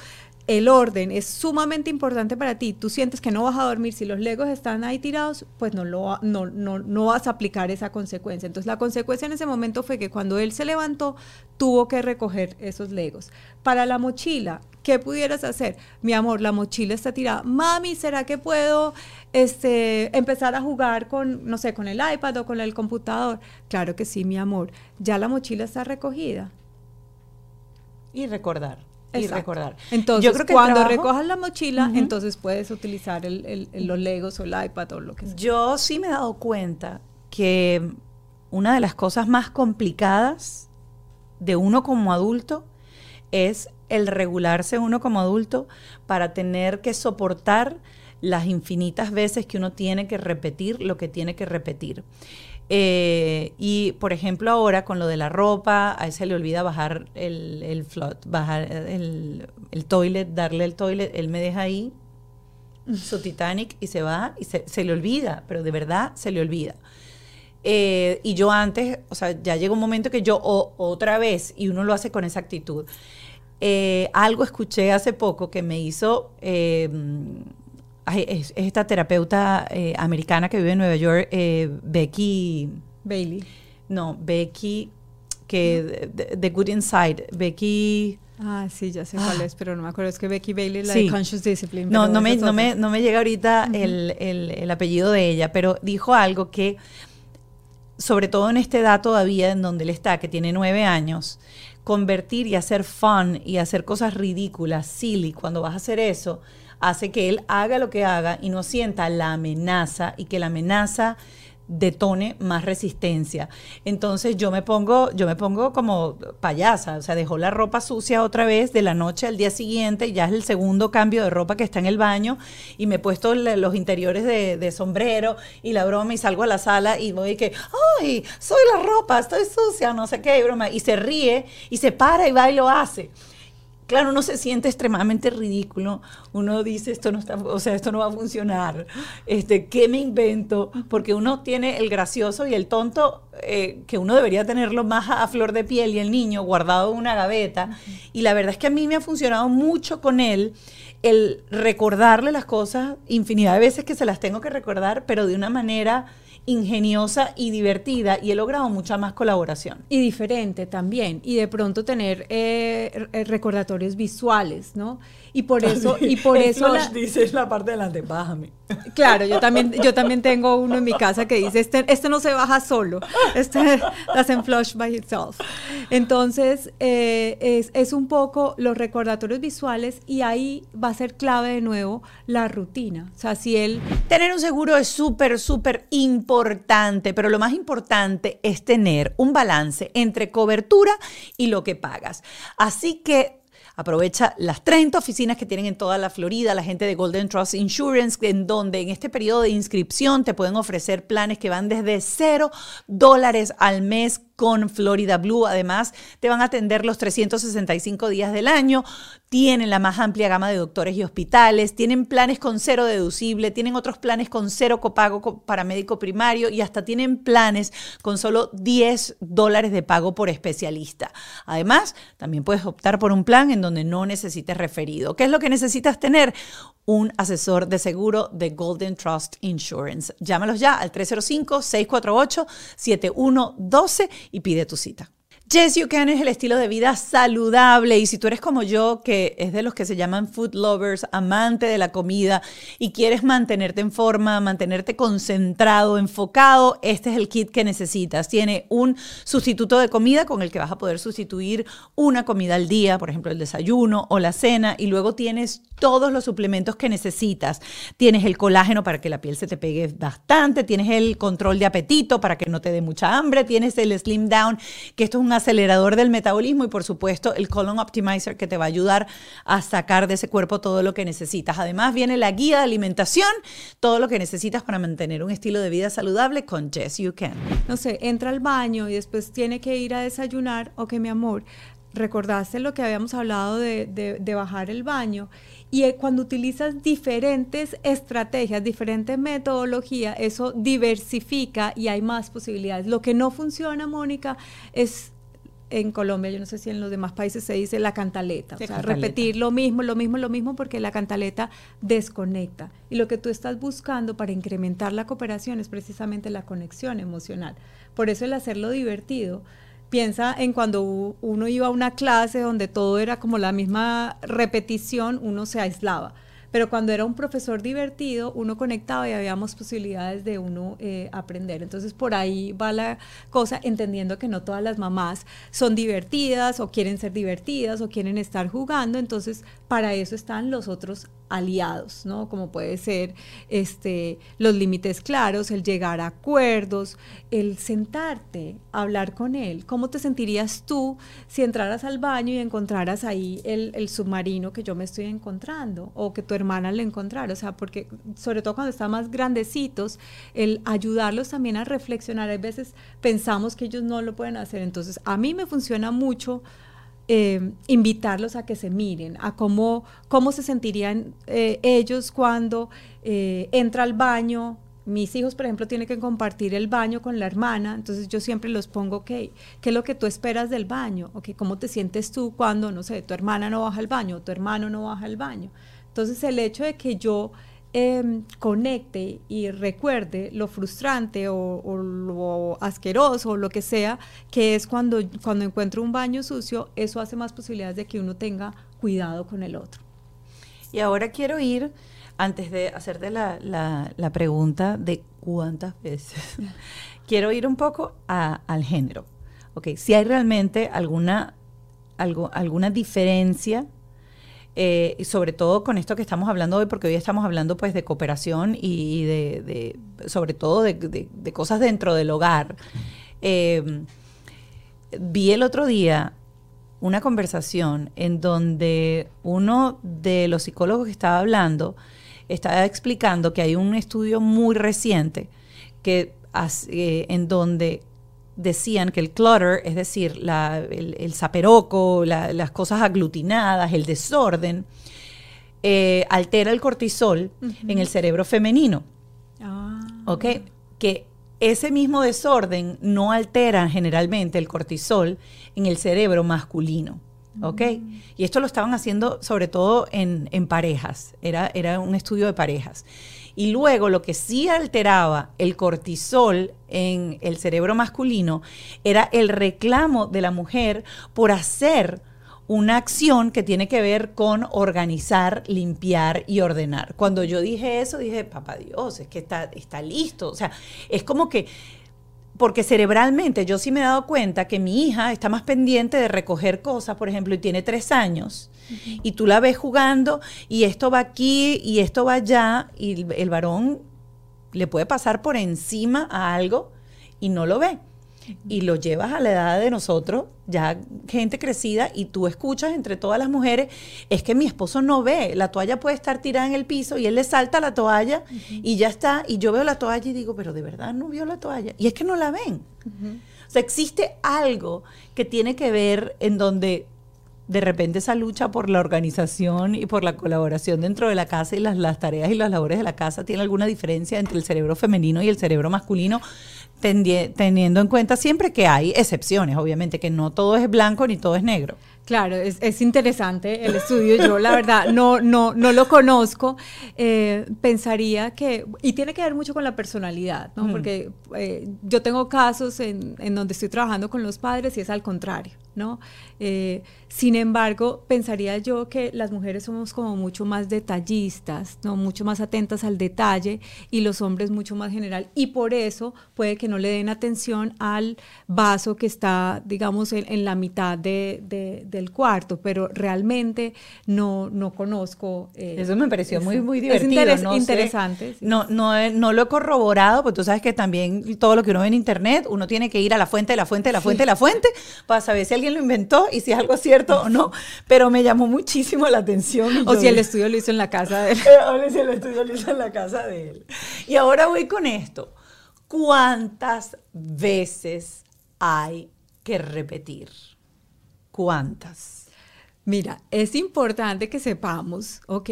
el orden es sumamente importante para ti, tú sientes que no vas a dormir si los legos están ahí tirados, pues no, lo, no, no, no vas a aplicar esa consecuencia. Entonces la consecuencia en ese momento fue que cuando él se levantó, tuvo que recoger esos legos. Para la mochila, ¿qué pudieras hacer? Mi amor, la mochila está tirada. Mami, ¿será que puedo este, empezar a jugar con, no sé, con el iPad o con el computador? Claro que sí, mi amor. Ya la mochila está recogida. Y recordar y recordar. Entonces, yo creo que cuando recojas la mochila, entonces puedes utilizar los Legos o el iPad o lo que sea. Yo sí me he dado cuenta que una de las cosas más complicadas de uno como adulto es el regularse uno como adulto para tener que soportar las infinitas veces que uno tiene que repetir lo que tiene que repetir. Eh, y por ejemplo ahora con lo de la ropa, a él se le olvida bajar el, el flot, bajar el, el, toilet, darle el toilet, él me deja ahí su Titanic y se va y se, se le olvida, pero de verdad se le olvida. Eh, y yo antes, o sea, ya llega un momento que yo otra vez, y uno lo hace con esa actitud. Eh, algo escuché hace poco que me hizo es, esta terapeuta eh, americana que vive en Nueva York, eh, Becky Bailey. No, Becky, que The Good Inside, Becky... Ah, sí, ya sé cuál es, pero no me acuerdo. Es que Becky Bailey, la de Conscious Discipline. No, no me, no, me, no me llega ahorita el, el, el, apellido de ella, pero dijo algo que, sobre todo en esta edad todavía en donde él está, que tiene nueve años, convertir y hacer fun y hacer cosas ridículas, silly, cuando vas a hacer eso, hace que él haga lo que haga y no sienta la amenaza y que la amenaza detone más resistencia. Entonces yo me pongo, yo me pongo como payasa, o sea, dejó la ropa sucia otra vez de la noche al día siguiente, ya es el segundo cambio de ropa que está en el baño y me he puesto los interiores de, sombrero y la broma y salgo a la sala y voy que, ay, soy la ropa, estoy sucia, no sé qué, broma, y se ríe y se para y va y lo hace claro, uno se siente extremadamente ridículo. Uno dice, esto no está, o sea, esto no va a funcionar. Este, ¿qué me invento? Porque uno tiene el gracioso y el tonto eh, que uno debería tenerlo más a, flor de piel y el niño guardado en una gaveta. Y la verdad es que a mí me ha funcionado mucho con él el recordarle las cosas infinidad de veces que se las tengo que recordar, pero de una manera ingeniosa y divertida y he logrado mucha más colaboración. Y diferente también, y de pronto tener eh, recordatorios visuales, ¿no? Y por eso, y por eso la, dice la parte delante, bájame. Claro, yo también, yo también tengo uno en mi casa que dice, este, este no se baja solo, este doesn't flush by itself. Entonces, eh, es, es un poco los recordatorios visuales y ahí va a ser clave de nuevo la rutina. O sea, si él... Tener un seguro es súper, súper importante, pero lo más importante es tener un balance entre cobertura y lo que pagas. Así que Aprovecha las 30 oficinas que tienen en toda la Florida, la gente de Golden Trust Insurance, en donde en este periodo de inscripción te pueden ofrecer planes que van desde 0 dólares al mes con Florida Blue. Además, te van a atender los 365 días del año. Tienen la más amplia gama de doctores y hospitales. Tienen planes con cero deducible. Tienen otros planes con cero copago para médico primario y hasta tienen planes con solo 10 dólares de pago por especialista. Además, también puedes optar por un plan en donde no necesites referido. ¿Qué es lo que necesitas tener? Un asesor de seguro de Golden Trust Insurance. Llámalos ya al 305-648-7112 y pide tu cita. Yes You Can es el estilo de vida saludable y si tú eres como yo, que es de los que se llaman food lovers, amante de la comida y quieres mantenerte en forma, mantenerte concentrado, enfocado, este es el kit que necesitas. Tiene un sustituto de comida con el que vas a poder sustituir una comida al día, por ejemplo el desayuno o la cena, y luego tienes todos los suplementos que necesitas. Tienes el colágeno para que la piel se te pegue bastante, tienes el control de apetito para que no te dé mucha hambre, tienes el Slim Down, que esto es un acelerador del metabolismo y por supuesto el Colon Optimizer que te va a ayudar a sacar de ese cuerpo todo lo que necesitas. Además viene la guía de alimentación, todo lo que necesitas para mantener un estilo de vida saludable con Yes You Can. No sé, entra al baño y después tiene que ir a desayunar, ok mi amor, recordaste lo que habíamos hablado de, de bajar el baño y eh, cuando utilizas diferentes estrategias, diferentes metodologías, eso diversifica y hay más posibilidades. Lo que no funciona, Mónica, es en Colombia, yo no sé si en los demás países se dice la cantaleta, o sea, repetir lo mismo, lo mismo, lo mismo, porque la cantaleta desconecta. Y lo que tú estás buscando para incrementar la cooperación es precisamente la conexión emocional. Por eso el hacerlo divertido. Piensa en cuando uno iba a una clase donde todo era como la misma repetición, uno se aislaba pero cuando era un profesor divertido, uno conectaba y habíamos posibilidades de uno eh, aprender. Entonces por ahí va la cosa, entendiendo que no todas las mamás son divertidas o quieren ser divertidas o quieren estar jugando, entonces para eso están los otros aliados, ¿no? Como puede ser este, los límites claros, el llegar a acuerdos, el sentarte, hablar con él. ¿Cómo te sentirías tú si entraras al baño y encontraras ahí el, el submarino que yo me estoy encontrando o que tu hermana le encontrara? O sea, porque sobre todo cuando están más grandecitos, el ayudarlos también a reflexionar. A veces pensamos que ellos no lo pueden hacer. Entonces, a mí me funciona mucho eh, invitarlos a que se miren, a cómo, cómo se sentirían eh, ellos cuando eh, entra al baño. Mis hijos, por ejemplo, tienen que compartir el baño con la hermana, entonces yo siempre los pongo, ok, ¿qué es lo que tú esperas del baño? Ok, ¿cómo te sientes tú cuando, no sé, tu hermana no baja al baño, tu hermano no baja al baño? Entonces el hecho de que yo Em, conecte y recuerde lo frustrante o, lo asqueroso o lo que sea, que es cuando, cuando encuentro un baño sucio, eso hace más posibilidades de que uno tenga cuidado con el otro. Y ahora quiero ir, antes de hacerte la, la, pregunta de cuántas veces, quiero ir un poco al género. Ok, si hay realmente alguna, algo, alguna diferencia eh, sobre todo con esto que estamos hablando hoy, porque hoy estamos hablando pues de cooperación y de, sobre todo de, cosas dentro del hogar. Eh, vi el otro día una conversación en donde uno de los psicólogos que estaba hablando estaba explicando que hay un estudio muy reciente que eh, en donde decían que el clutter, es decir, el, zaperoco, las cosas aglutinadas, el desorden, eh, altera el cortisol en el cerebro femenino. Ah. ¿Ok? Que ese mismo desorden no altera generalmente el cortisol en el cerebro masculino. ¿Ok? Mm. Y esto lo estaban haciendo sobre todo en, parejas, era, era un estudio de parejas. Y luego lo que sí alteraba el cortisol en el cerebro masculino era el reclamo de la mujer por hacer una acción que tiene que ver con organizar, limpiar y ordenar. Cuando yo dije eso, dije, papá Dios, es que está, está listo. O sea, es como que porque cerebralmente yo sí me he dado cuenta que mi hija está más pendiente de recoger cosas, por ejemplo, y tiene tres años, y tú la ves jugando y esto va aquí y esto va allá, y el, varón le puede pasar por encima a algo y no lo ve. Y lo llevas a la edad de nosotros, ya gente crecida, y tú escuchas entre todas las mujeres, es que mi esposo no ve, la toalla puede estar tirada en el piso y él le salta la toalla y ya está, y yo veo la toalla y digo, pero de verdad no vio la toalla, y es que no la ven. O sea, existe algo que tiene que ver en donde de repente esa lucha por la organización y por la colaboración dentro de la casa y las, las tareas y las labores de la casa tiene alguna diferencia entre el cerebro femenino y el cerebro masculino teniendo en cuenta siempre que hay excepciones, obviamente, que no todo es blanco ni todo es negro. Claro, es, interesante el estudio. Yo la verdad no, no, no lo conozco. Eh, pensaría que, y tiene que ver mucho con la personalidad, ¿no? Porque eh, yo tengo casos en, en, donde estoy trabajando con los padres y es al contrario, ¿no? Eh, sin embargo, pensaría yo que las mujeres somos como mucho más detallistas, ¿no? mucho más atentas al detalle y los hombres mucho más general. Y por eso puede que no le den atención al vaso que está, digamos, en, la mitad de, del cuarto, pero realmente no, no conozco. Eh, eso me pareció muy, muy divertido. Es interesante. No, no, no lo he corroborado, porque tú sabes que también todo lo que uno ve en internet, uno tiene que ir a la fuente, de la fuente, de la fuente, de la fuente, para saber si alguien lo inventó y si es algo cierto o no, pero me llamó muchísimo la atención. O si el estudio lo hizo en la casa de él. o si el estudio lo hizo en la casa de él. Y ahora voy con esto. ¿Cuántas veces hay que repetir? ¿Cuántas? Mira, es importante que sepamos, ¿ok?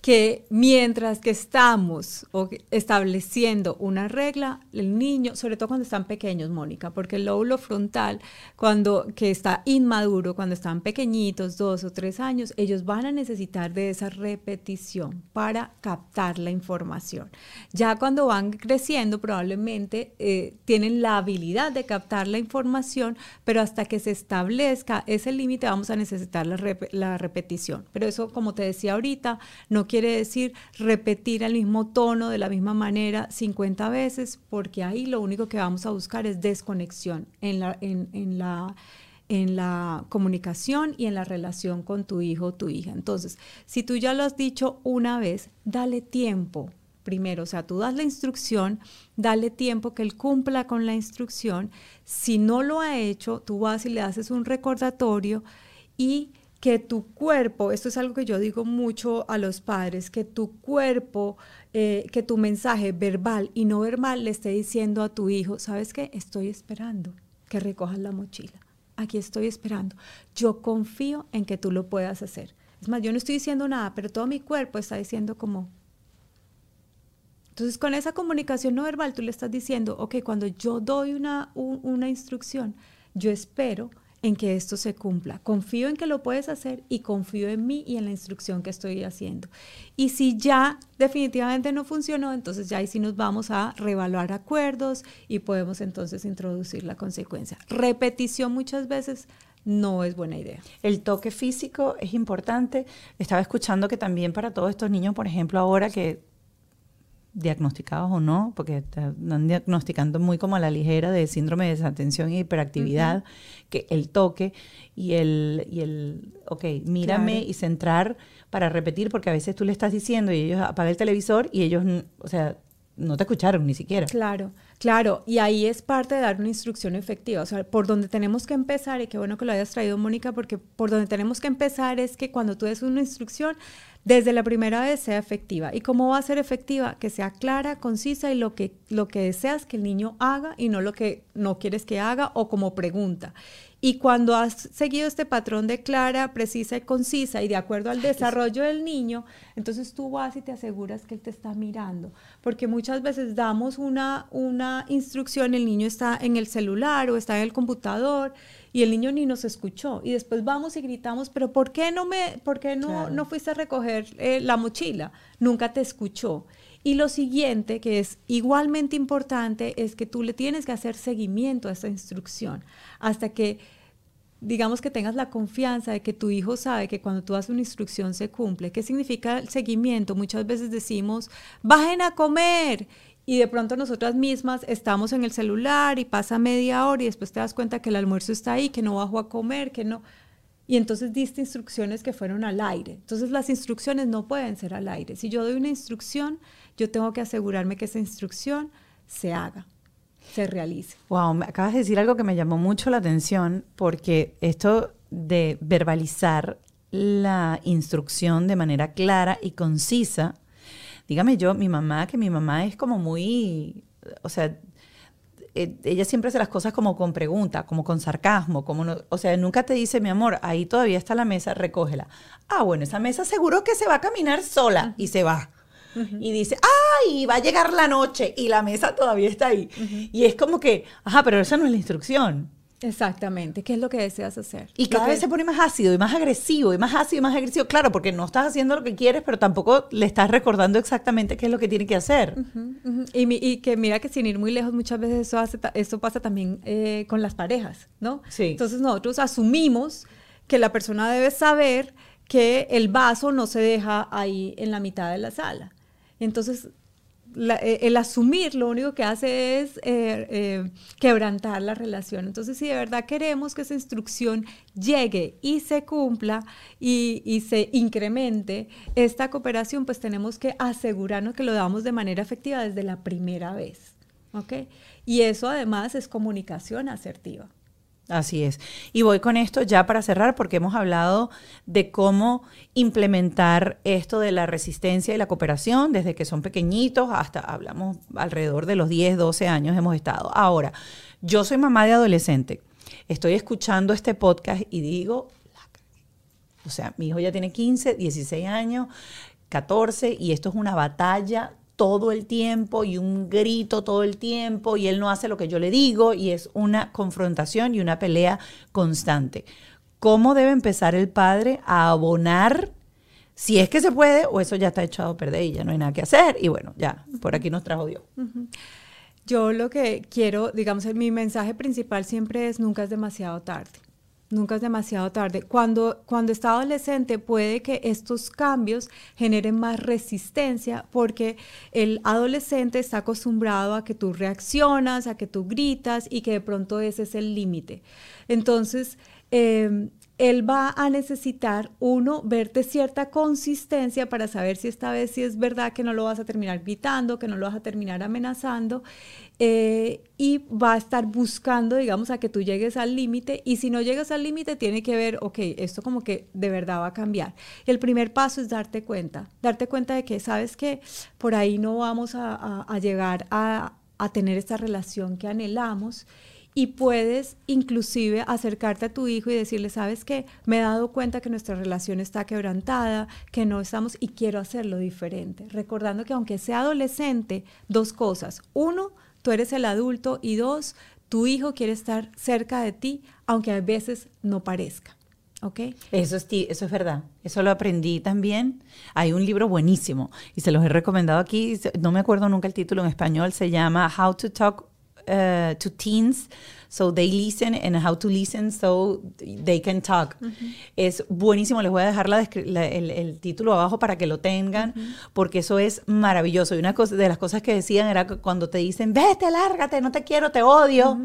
Que mientras que estamos estableciendo una regla, el niño, sobre todo cuando están pequeños, Mónica, porque el lóbulo frontal, cuando que está inmaduro, cuando están pequeñitos, dos o tres años, ellos van a necesitar de esa repetición para captar la información. Ya cuando van creciendo, probablemente eh, tienen la habilidad de captar la información, pero hasta que se establezca ese límite vamos a necesitar la, la repetición. Pero eso, como te decía ahorita, no quiere decir repetir el mismo tono de la misma manera 50 veces, porque ahí lo único que vamos a buscar es desconexión en la, en, la, en la comunicación y en la relación con tu hijo o tu hija. Entonces, si tú ya lo has dicho una vez, dale tiempo primero, o sea, tú das la instrucción, dale tiempo que él cumpla con la instrucción. Si no lo ha hecho, tú vas y le haces un recordatorio y que tu cuerpo, esto es algo que yo digo mucho a los padres, que tu cuerpo, eh, que tu mensaje verbal y no verbal le esté diciendo a tu hijo, ¿sabes qué? Estoy esperando que recojas la mochila. Aquí estoy esperando. Yo confío en que tú lo puedas hacer. Es más, yo no estoy diciendo nada, pero todo mi cuerpo está diciendo como... Entonces, con esa comunicación no verbal, tú le estás diciendo, ok, cuando yo doy una, una instrucción, yo espero en que esto se cumpla. Confío en que lo puedes hacer y confío en mí y en la instrucción que estoy haciendo. Y si ya definitivamente no funcionó, entonces ya ahí sí nos vamos a reevaluar acuerdos y podemos entonces introducir la consecuencia. Repetición muchas veces no es buena idea. El toque físico es importante. Estaba escuchando que también para todos estos niños, por ejemplo, ahora que diagnosticados o no, porque están diagnosticando muy como a la ligera de síndrome de desatención y hiperactividad, que el toque y el, y el ok, mírame y centrar para repetir, porque a veces tú le estás diciendo y ellos apagan el televisor y ellos, o sea, no te escucharon ni siquiera. Claro, claro, y ahí es parte de dar una instrucción efectiva, o sea, por donde tenemos que empezar, y qué bueno que lo hayas traído, Mónica, porque por donde tenemos que empezar es que cuando tú des una instrucción, desde la primera vez sea efectiva. ¿Y cómo va a ser efectiva? Que sea clara, concisa y lo que, lo que deseas que el niño haga y no lo que no quieres que haga o como pregunta. Y cuando has seguido este patrón de clara, precisa y concisa y de acuerdo al desarrollo del niño, entonces tú vas y te aseguras que él te está mirando. Porque muchas veces damos una, una instrucción, el niño está en el celular o está en el computador y el niño ni nos escuchó. Y después vamos y gritamos, pero ¿por qué no, me, por qué no, no fuiste a recoger eh, la mochila? Nunca te escuchó. Y lo siguiente, que es igualmente importante, es que tú le tienes que hacer seguimiento a esa instrucción hasta que digamos que tengas la confianza de que tu hijo sabe que cuando tú das una instrucción se cumple. ¿Qué significa el seguimiento? Muchas veces decimos, bajen a comer. Y de pronto nosotras mismas estamos en el celular y pasa media hora y después te das cuenta que el almuerzo está ahí, que no bajo a comer, que no y entonces diste instrucciones que fueron al aire. Entonces las instrucciones no pueden ser al aire. Si yo doy una instrucción, yo tengo que asegurarme que esa instrucción se haga. se realice. Wow, me acabas de decir algo que me llamó mucho la atención porque esto de verbalizar la instrucción de manera clara y concisa, dígame yo, mi mamá, que mi mamá es como muy, o sea, eh, ella siempre hace las cosas como con pregunta, como con sarcasmo, como no, o sea, nunca te dice, mi amor, ahí todavía está la mesa, recógela. Ah, bueno, esa mesa seguro que se va a caminar sola y se va. Y dice, ¡ay! Va a llegar la noche y la mesa todavía está ahí. Y es como que, ajá, pero esa no es la instrucción. Exactamente, ¿qué es lo que deseas hacer? Y cada vez se pone más ácido y más agresivo y más ácido y más agresivo. Claro, porque no estás haciendo lo que quieres, pero tampoco le estás recordando exactamente qué es lo que tiene que hacer. Y, que mira que sin ir muy lejos, muchas veces eso, hace, eso pasa también eh, con las parejas, ¿no? Sí. Entonces nosotros asumimos que la persona debe saber que el vaso no se deja ahí en la mitad de la sala. Entonces eh, el asumir lo único que hace es eh, eh, quebrantar la relación. Entonces, si de verdad queremos que esa instrucción llegue y se cumpla y, se incremente esta cooperación, pues tenemos que asegurarnos que lo damos de manera efectiva desde la primera vez. ¿Ok? Y eso además es comunicación asertiva. Así es. Y voy con esto ya para cerrar porque hemos hablado de cómo implementar esto de la resistencia y la cooperación desde que son pequeñitos hasta hablamos alrededor de los 10, 12 años hemos estado. Ahora, yo soy mamá de adolescente. Estoy escuchando este podcast y digo, o sea, mi hijo ya tiene 15, 16 años, 14 y esto es una batalla todo el tiempo y un grito todo el tiempo y él no hace lo que yo le digo y es una confrontación y una pelea constante. ¿Cómo debe empezar el padre a abonar? Si es que se puede o eso ya está echado a perder y ya no hay nada que hacer. Y bueno, ya, por aquí nos trajo Dios. Yo lo que quiero, digamos, mi mensaje principal siempre es nunca es demasiado tarde. Nunca es demasiado tarde. Cuando, cuando está adolescente puede que estos cambios generen más resistencia porque el adolescente está acostumbrado a que tú reaccionas, a que tú gritas y que de pronto ese es el límite. Entonces, em, él va a necesitar, uno, verte cierta consistencia para saber si esta vez sí es verdad que no lo vas a terminar gritando, que no lo vas a terminar amenazando, eh, y va a estar buscando, digamos, a que tú llegues al límite, y si no llegas al límite, tiene que ver, ok, esto como que de verdad va a cambiar. el primer paso es darte cuenta, darte cuenta de que sabes que por ahí no vamos a, llegar a, a tener esta relación que anhelamos y puedes inclusive acercarte a tu hijo y decirle, sabes qué, me he dado cuenta que nuestra relación está quebrantada, que no estamos y quiero hacerlo diferente. Recordando que aunque sea adolescente, dos cosas. Uno, tú eres el adulto y dos, tu hijo quiere estar cerca de ti, aunque a veces no parezca. ¿Ok? Eso es, eso es verdad. Eso lo aprendí también. Hay un libro buenísimo y se los he recomendado aquí. No me acuerdo nunca el título en español. Se llama How to Talk uh, to teens so they listen and how to listen so they can talk. Es buenísimo, les voy a dejar la, el, título abajo para que lo tengan, porque eso es maravilloso. Y una cosa, de las cosas que decían era cuando te dicen, vete, lárgate, no te quiero, te odio,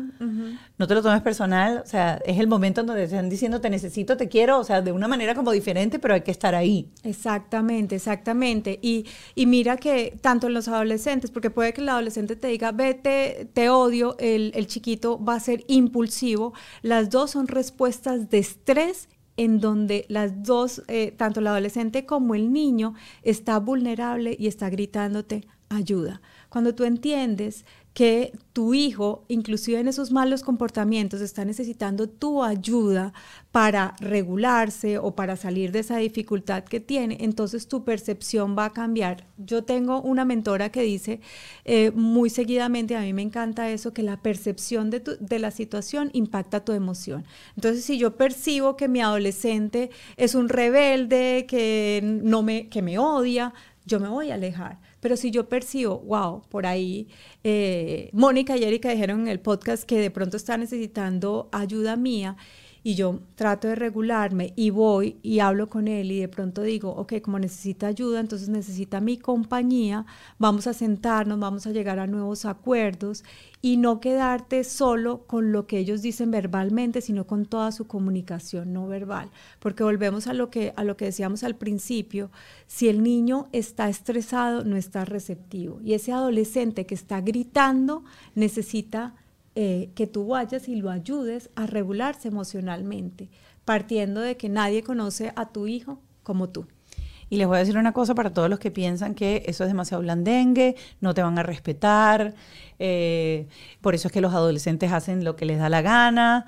no te lo tomes personal, o sea, es el momento en donde te están diciendo, te necesito, te quiero, o sea, de una manera como diferente, pero hay que estar ahí. Exactamente, exactamente. Y, y mira que tanto en los adolescentes, porque puede que el adolescente te diga, vete, te odio, el, el chiquito va a ser impulsivo, las dos son respuestas de estrés en donde las dos, eh, tanto el adolescente como el niño, está vulnerable y está gritándote ayuda. Cuando tú entiendes que tu hijo, inclusive en esos malos comportamientos, está necesitando tu ayuda para regularse o para salir de esa dificultad que tiene, entonces tu percepción va a cambiar. Yo tengo una mentora que dice eh, muy seguidamente, a mí me encanta eso, que la percepción de, de la situación impacta tu emoción. Entonces, si yo percibo que mi adolescente es un rebelde, que, no me, que me odia, yo me voy a alejar. Pero si yo percibo, wow, por ahí eh, Mónica y Erika dijeron en el podcast que de pronto está necesitando ayuda mía y yo trato de regularme y voy y hablo con él y de pronto digo, ok, como necesita ayuda, entonces necesita mi compañía, vamos a sentarnos, vamos a llegar a nuevos acuerdos y no quedarte solo con lo que ellos dicen verbalmente, sino con toda su comunicación no verbal. Porque volvemos a lo que, a lo que decíamos al principio, si el niño está estresado, no está receptivo. Y ese adolescente que está gritando necesita eh, que tú vayas y lo ayudes a regularse emocionalmente, partiendo de que nadie conoce a tu hijo como tú. Y les voy a decir una cosa para todos los que piensan que eso es demasiado blandengue, no te van a respetar, eh, por eso es que los adolescentes hacen lo que les da la gana,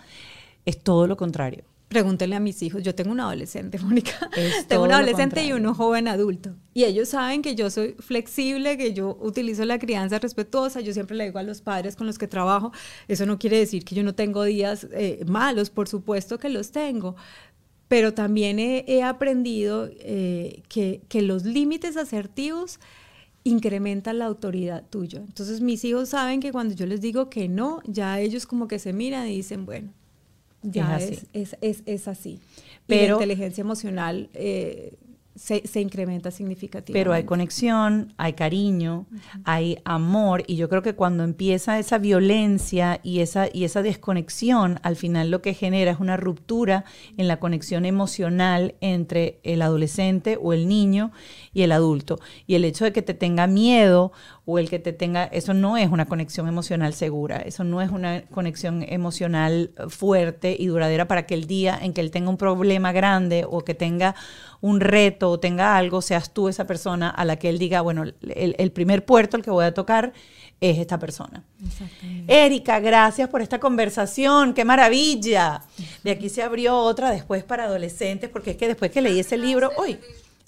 es todo lo contrario. Pregúntenle a mis hijos, yo tengo un adolescente, Mónica, tengo un adolescente y uno joven adulto. Y ellos saben que yo soy flexible, que yo utilizo la crianza respetuosa, yo siempre le digo a los padres con los que trabajo, eso no quiere decir que yo no tengo días eh, malos, por supuesto que los tengo, pero también he, aprendido eh, que, los límites asertivos incrementan la autoridad tuya. Entonces mis hijos saben que cuando yo les digo que no, ya ellos como que se miran y dicen, bueno, ya es, es, así. Pero, la inteligencia emocional eh, se, incrementa significativamente. Pero hay conexión, hay cariño, hay amor y yo creo que cuando empieza esa violencia y esa, y esa desconexión, al final lo que genera es una ruptura en la conexión emocional entre el adolescente o el niño y el adulto. Y el hecho de que te tenga miedo o el que te tenga, eso no es una conexión emocional segura, eso no es una conexión emocional fuerte y duradera para que el día en que él tenga un problema grande o que tenga un reto o tenga algo, seas tú esa persona a la que él diga, bueno, el, primer puerto al que voy a tocar es esta persona. Erika, gracias por esta conversación, qué maravilla. De aquí se abrió otra después para adolescentes, porque es que después que leí ese libro, hoy,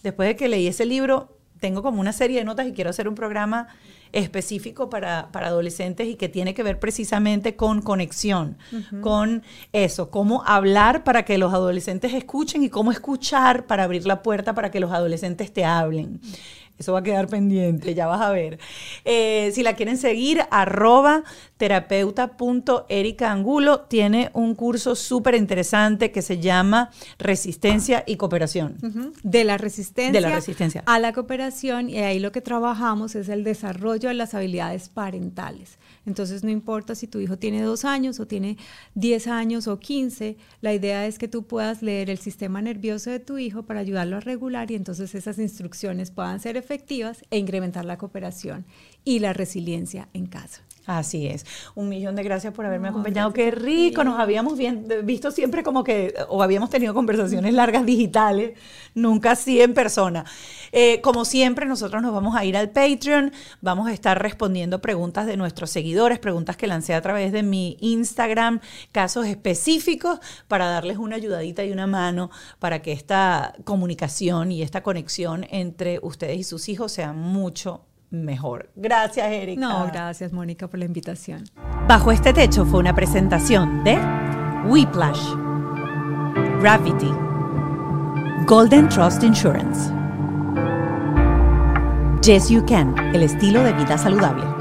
después de que leí ese libro, tengo como una serie de notas y quiero hacer un programa específico para, adolescentes y que tiene que ver precisamente con conexión, con eso, cómo hablar para que los adolescentes escuchen y cómo escuchar para abrir la puerta para que los adolescentes te hablen. Eso va a quedar pendiente, ya vas a ver. Eh, si la quieren seguir, arroba terapeuta.ericaangulo tiene un curso súper interesante que se llama Resistencia y Cooperación. De la resistencia. De la resistencia. A la cooperación y ahí lo que trabajamos es el desarrollo de las habilidades parentales. Entonces no importa si tu hijo tiene dos años o tiene diez años o quince, la idea es que tú puedas leer el sistema nervioso de tu hijo para ayudarlo a regular y entonces esas instrucciones puedan ser efectivas e incrementar la cooperación y la resiliencia en casa. Así es. Un millón de gracias por haberme acompañado. Qué rico. Nos habíamos visto siempre como que, o habíamos tenido conversaciones largas digitales, nunca así en persona. Eh, como siempre, nosotros nos vamos a ir al Patreon. Vamos a estar respondiendo preguntas de nuestros seguidores, preguntas que lancé a través de mi Instagram, casos específicos para darles una ayudadita y una mano para que esta comunicación y esta conexión entre ustedes y sus hijos sea mucho mejor. Gracias, Erika. No, gracias, Mónica, por la invitación. Bajo este techo fue una presentación de Whiplash, Gravity, Golden Trust Insurance, Yes You Can, el estilo de vida saludable.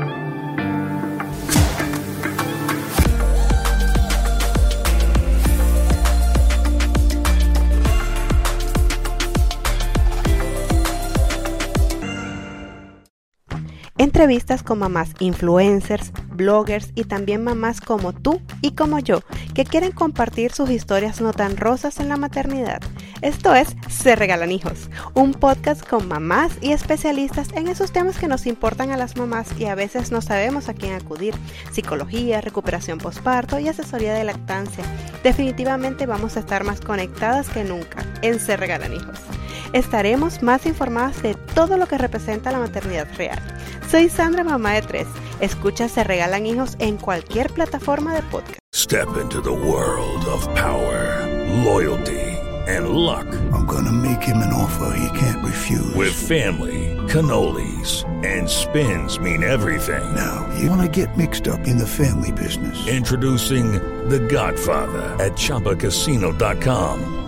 Entrevistas con mamás influencers, bloggers y también mamás como tú y como yo, que quieren compartir sus historias no tan rosas en la maternidad. Esto es Se Regalan Hijos, un podcast con mamás y especialistas en esos temas que nos importan a las mamás y a veces no sabemos a quién acudir. Psicología, recuperación postparto y asesoría de lactancia. Definitivamente vamos a estar más conectadas que nunca en Se Regalan Hijos. Estaremos más informadas de todo lo que representa la maternidad real. Soy Sandra, mamá de tres. Escucha Se Regalan Hijos en cualquier plataforma de podcast. Step into the world of power, loyalty and luck. I'm gonna make him an offer he can't refuse. With family, cannolis and spins mean everything. Now, you wanna get mixed up in the family business. Introducing The Godfather at ChumbaCasino.com.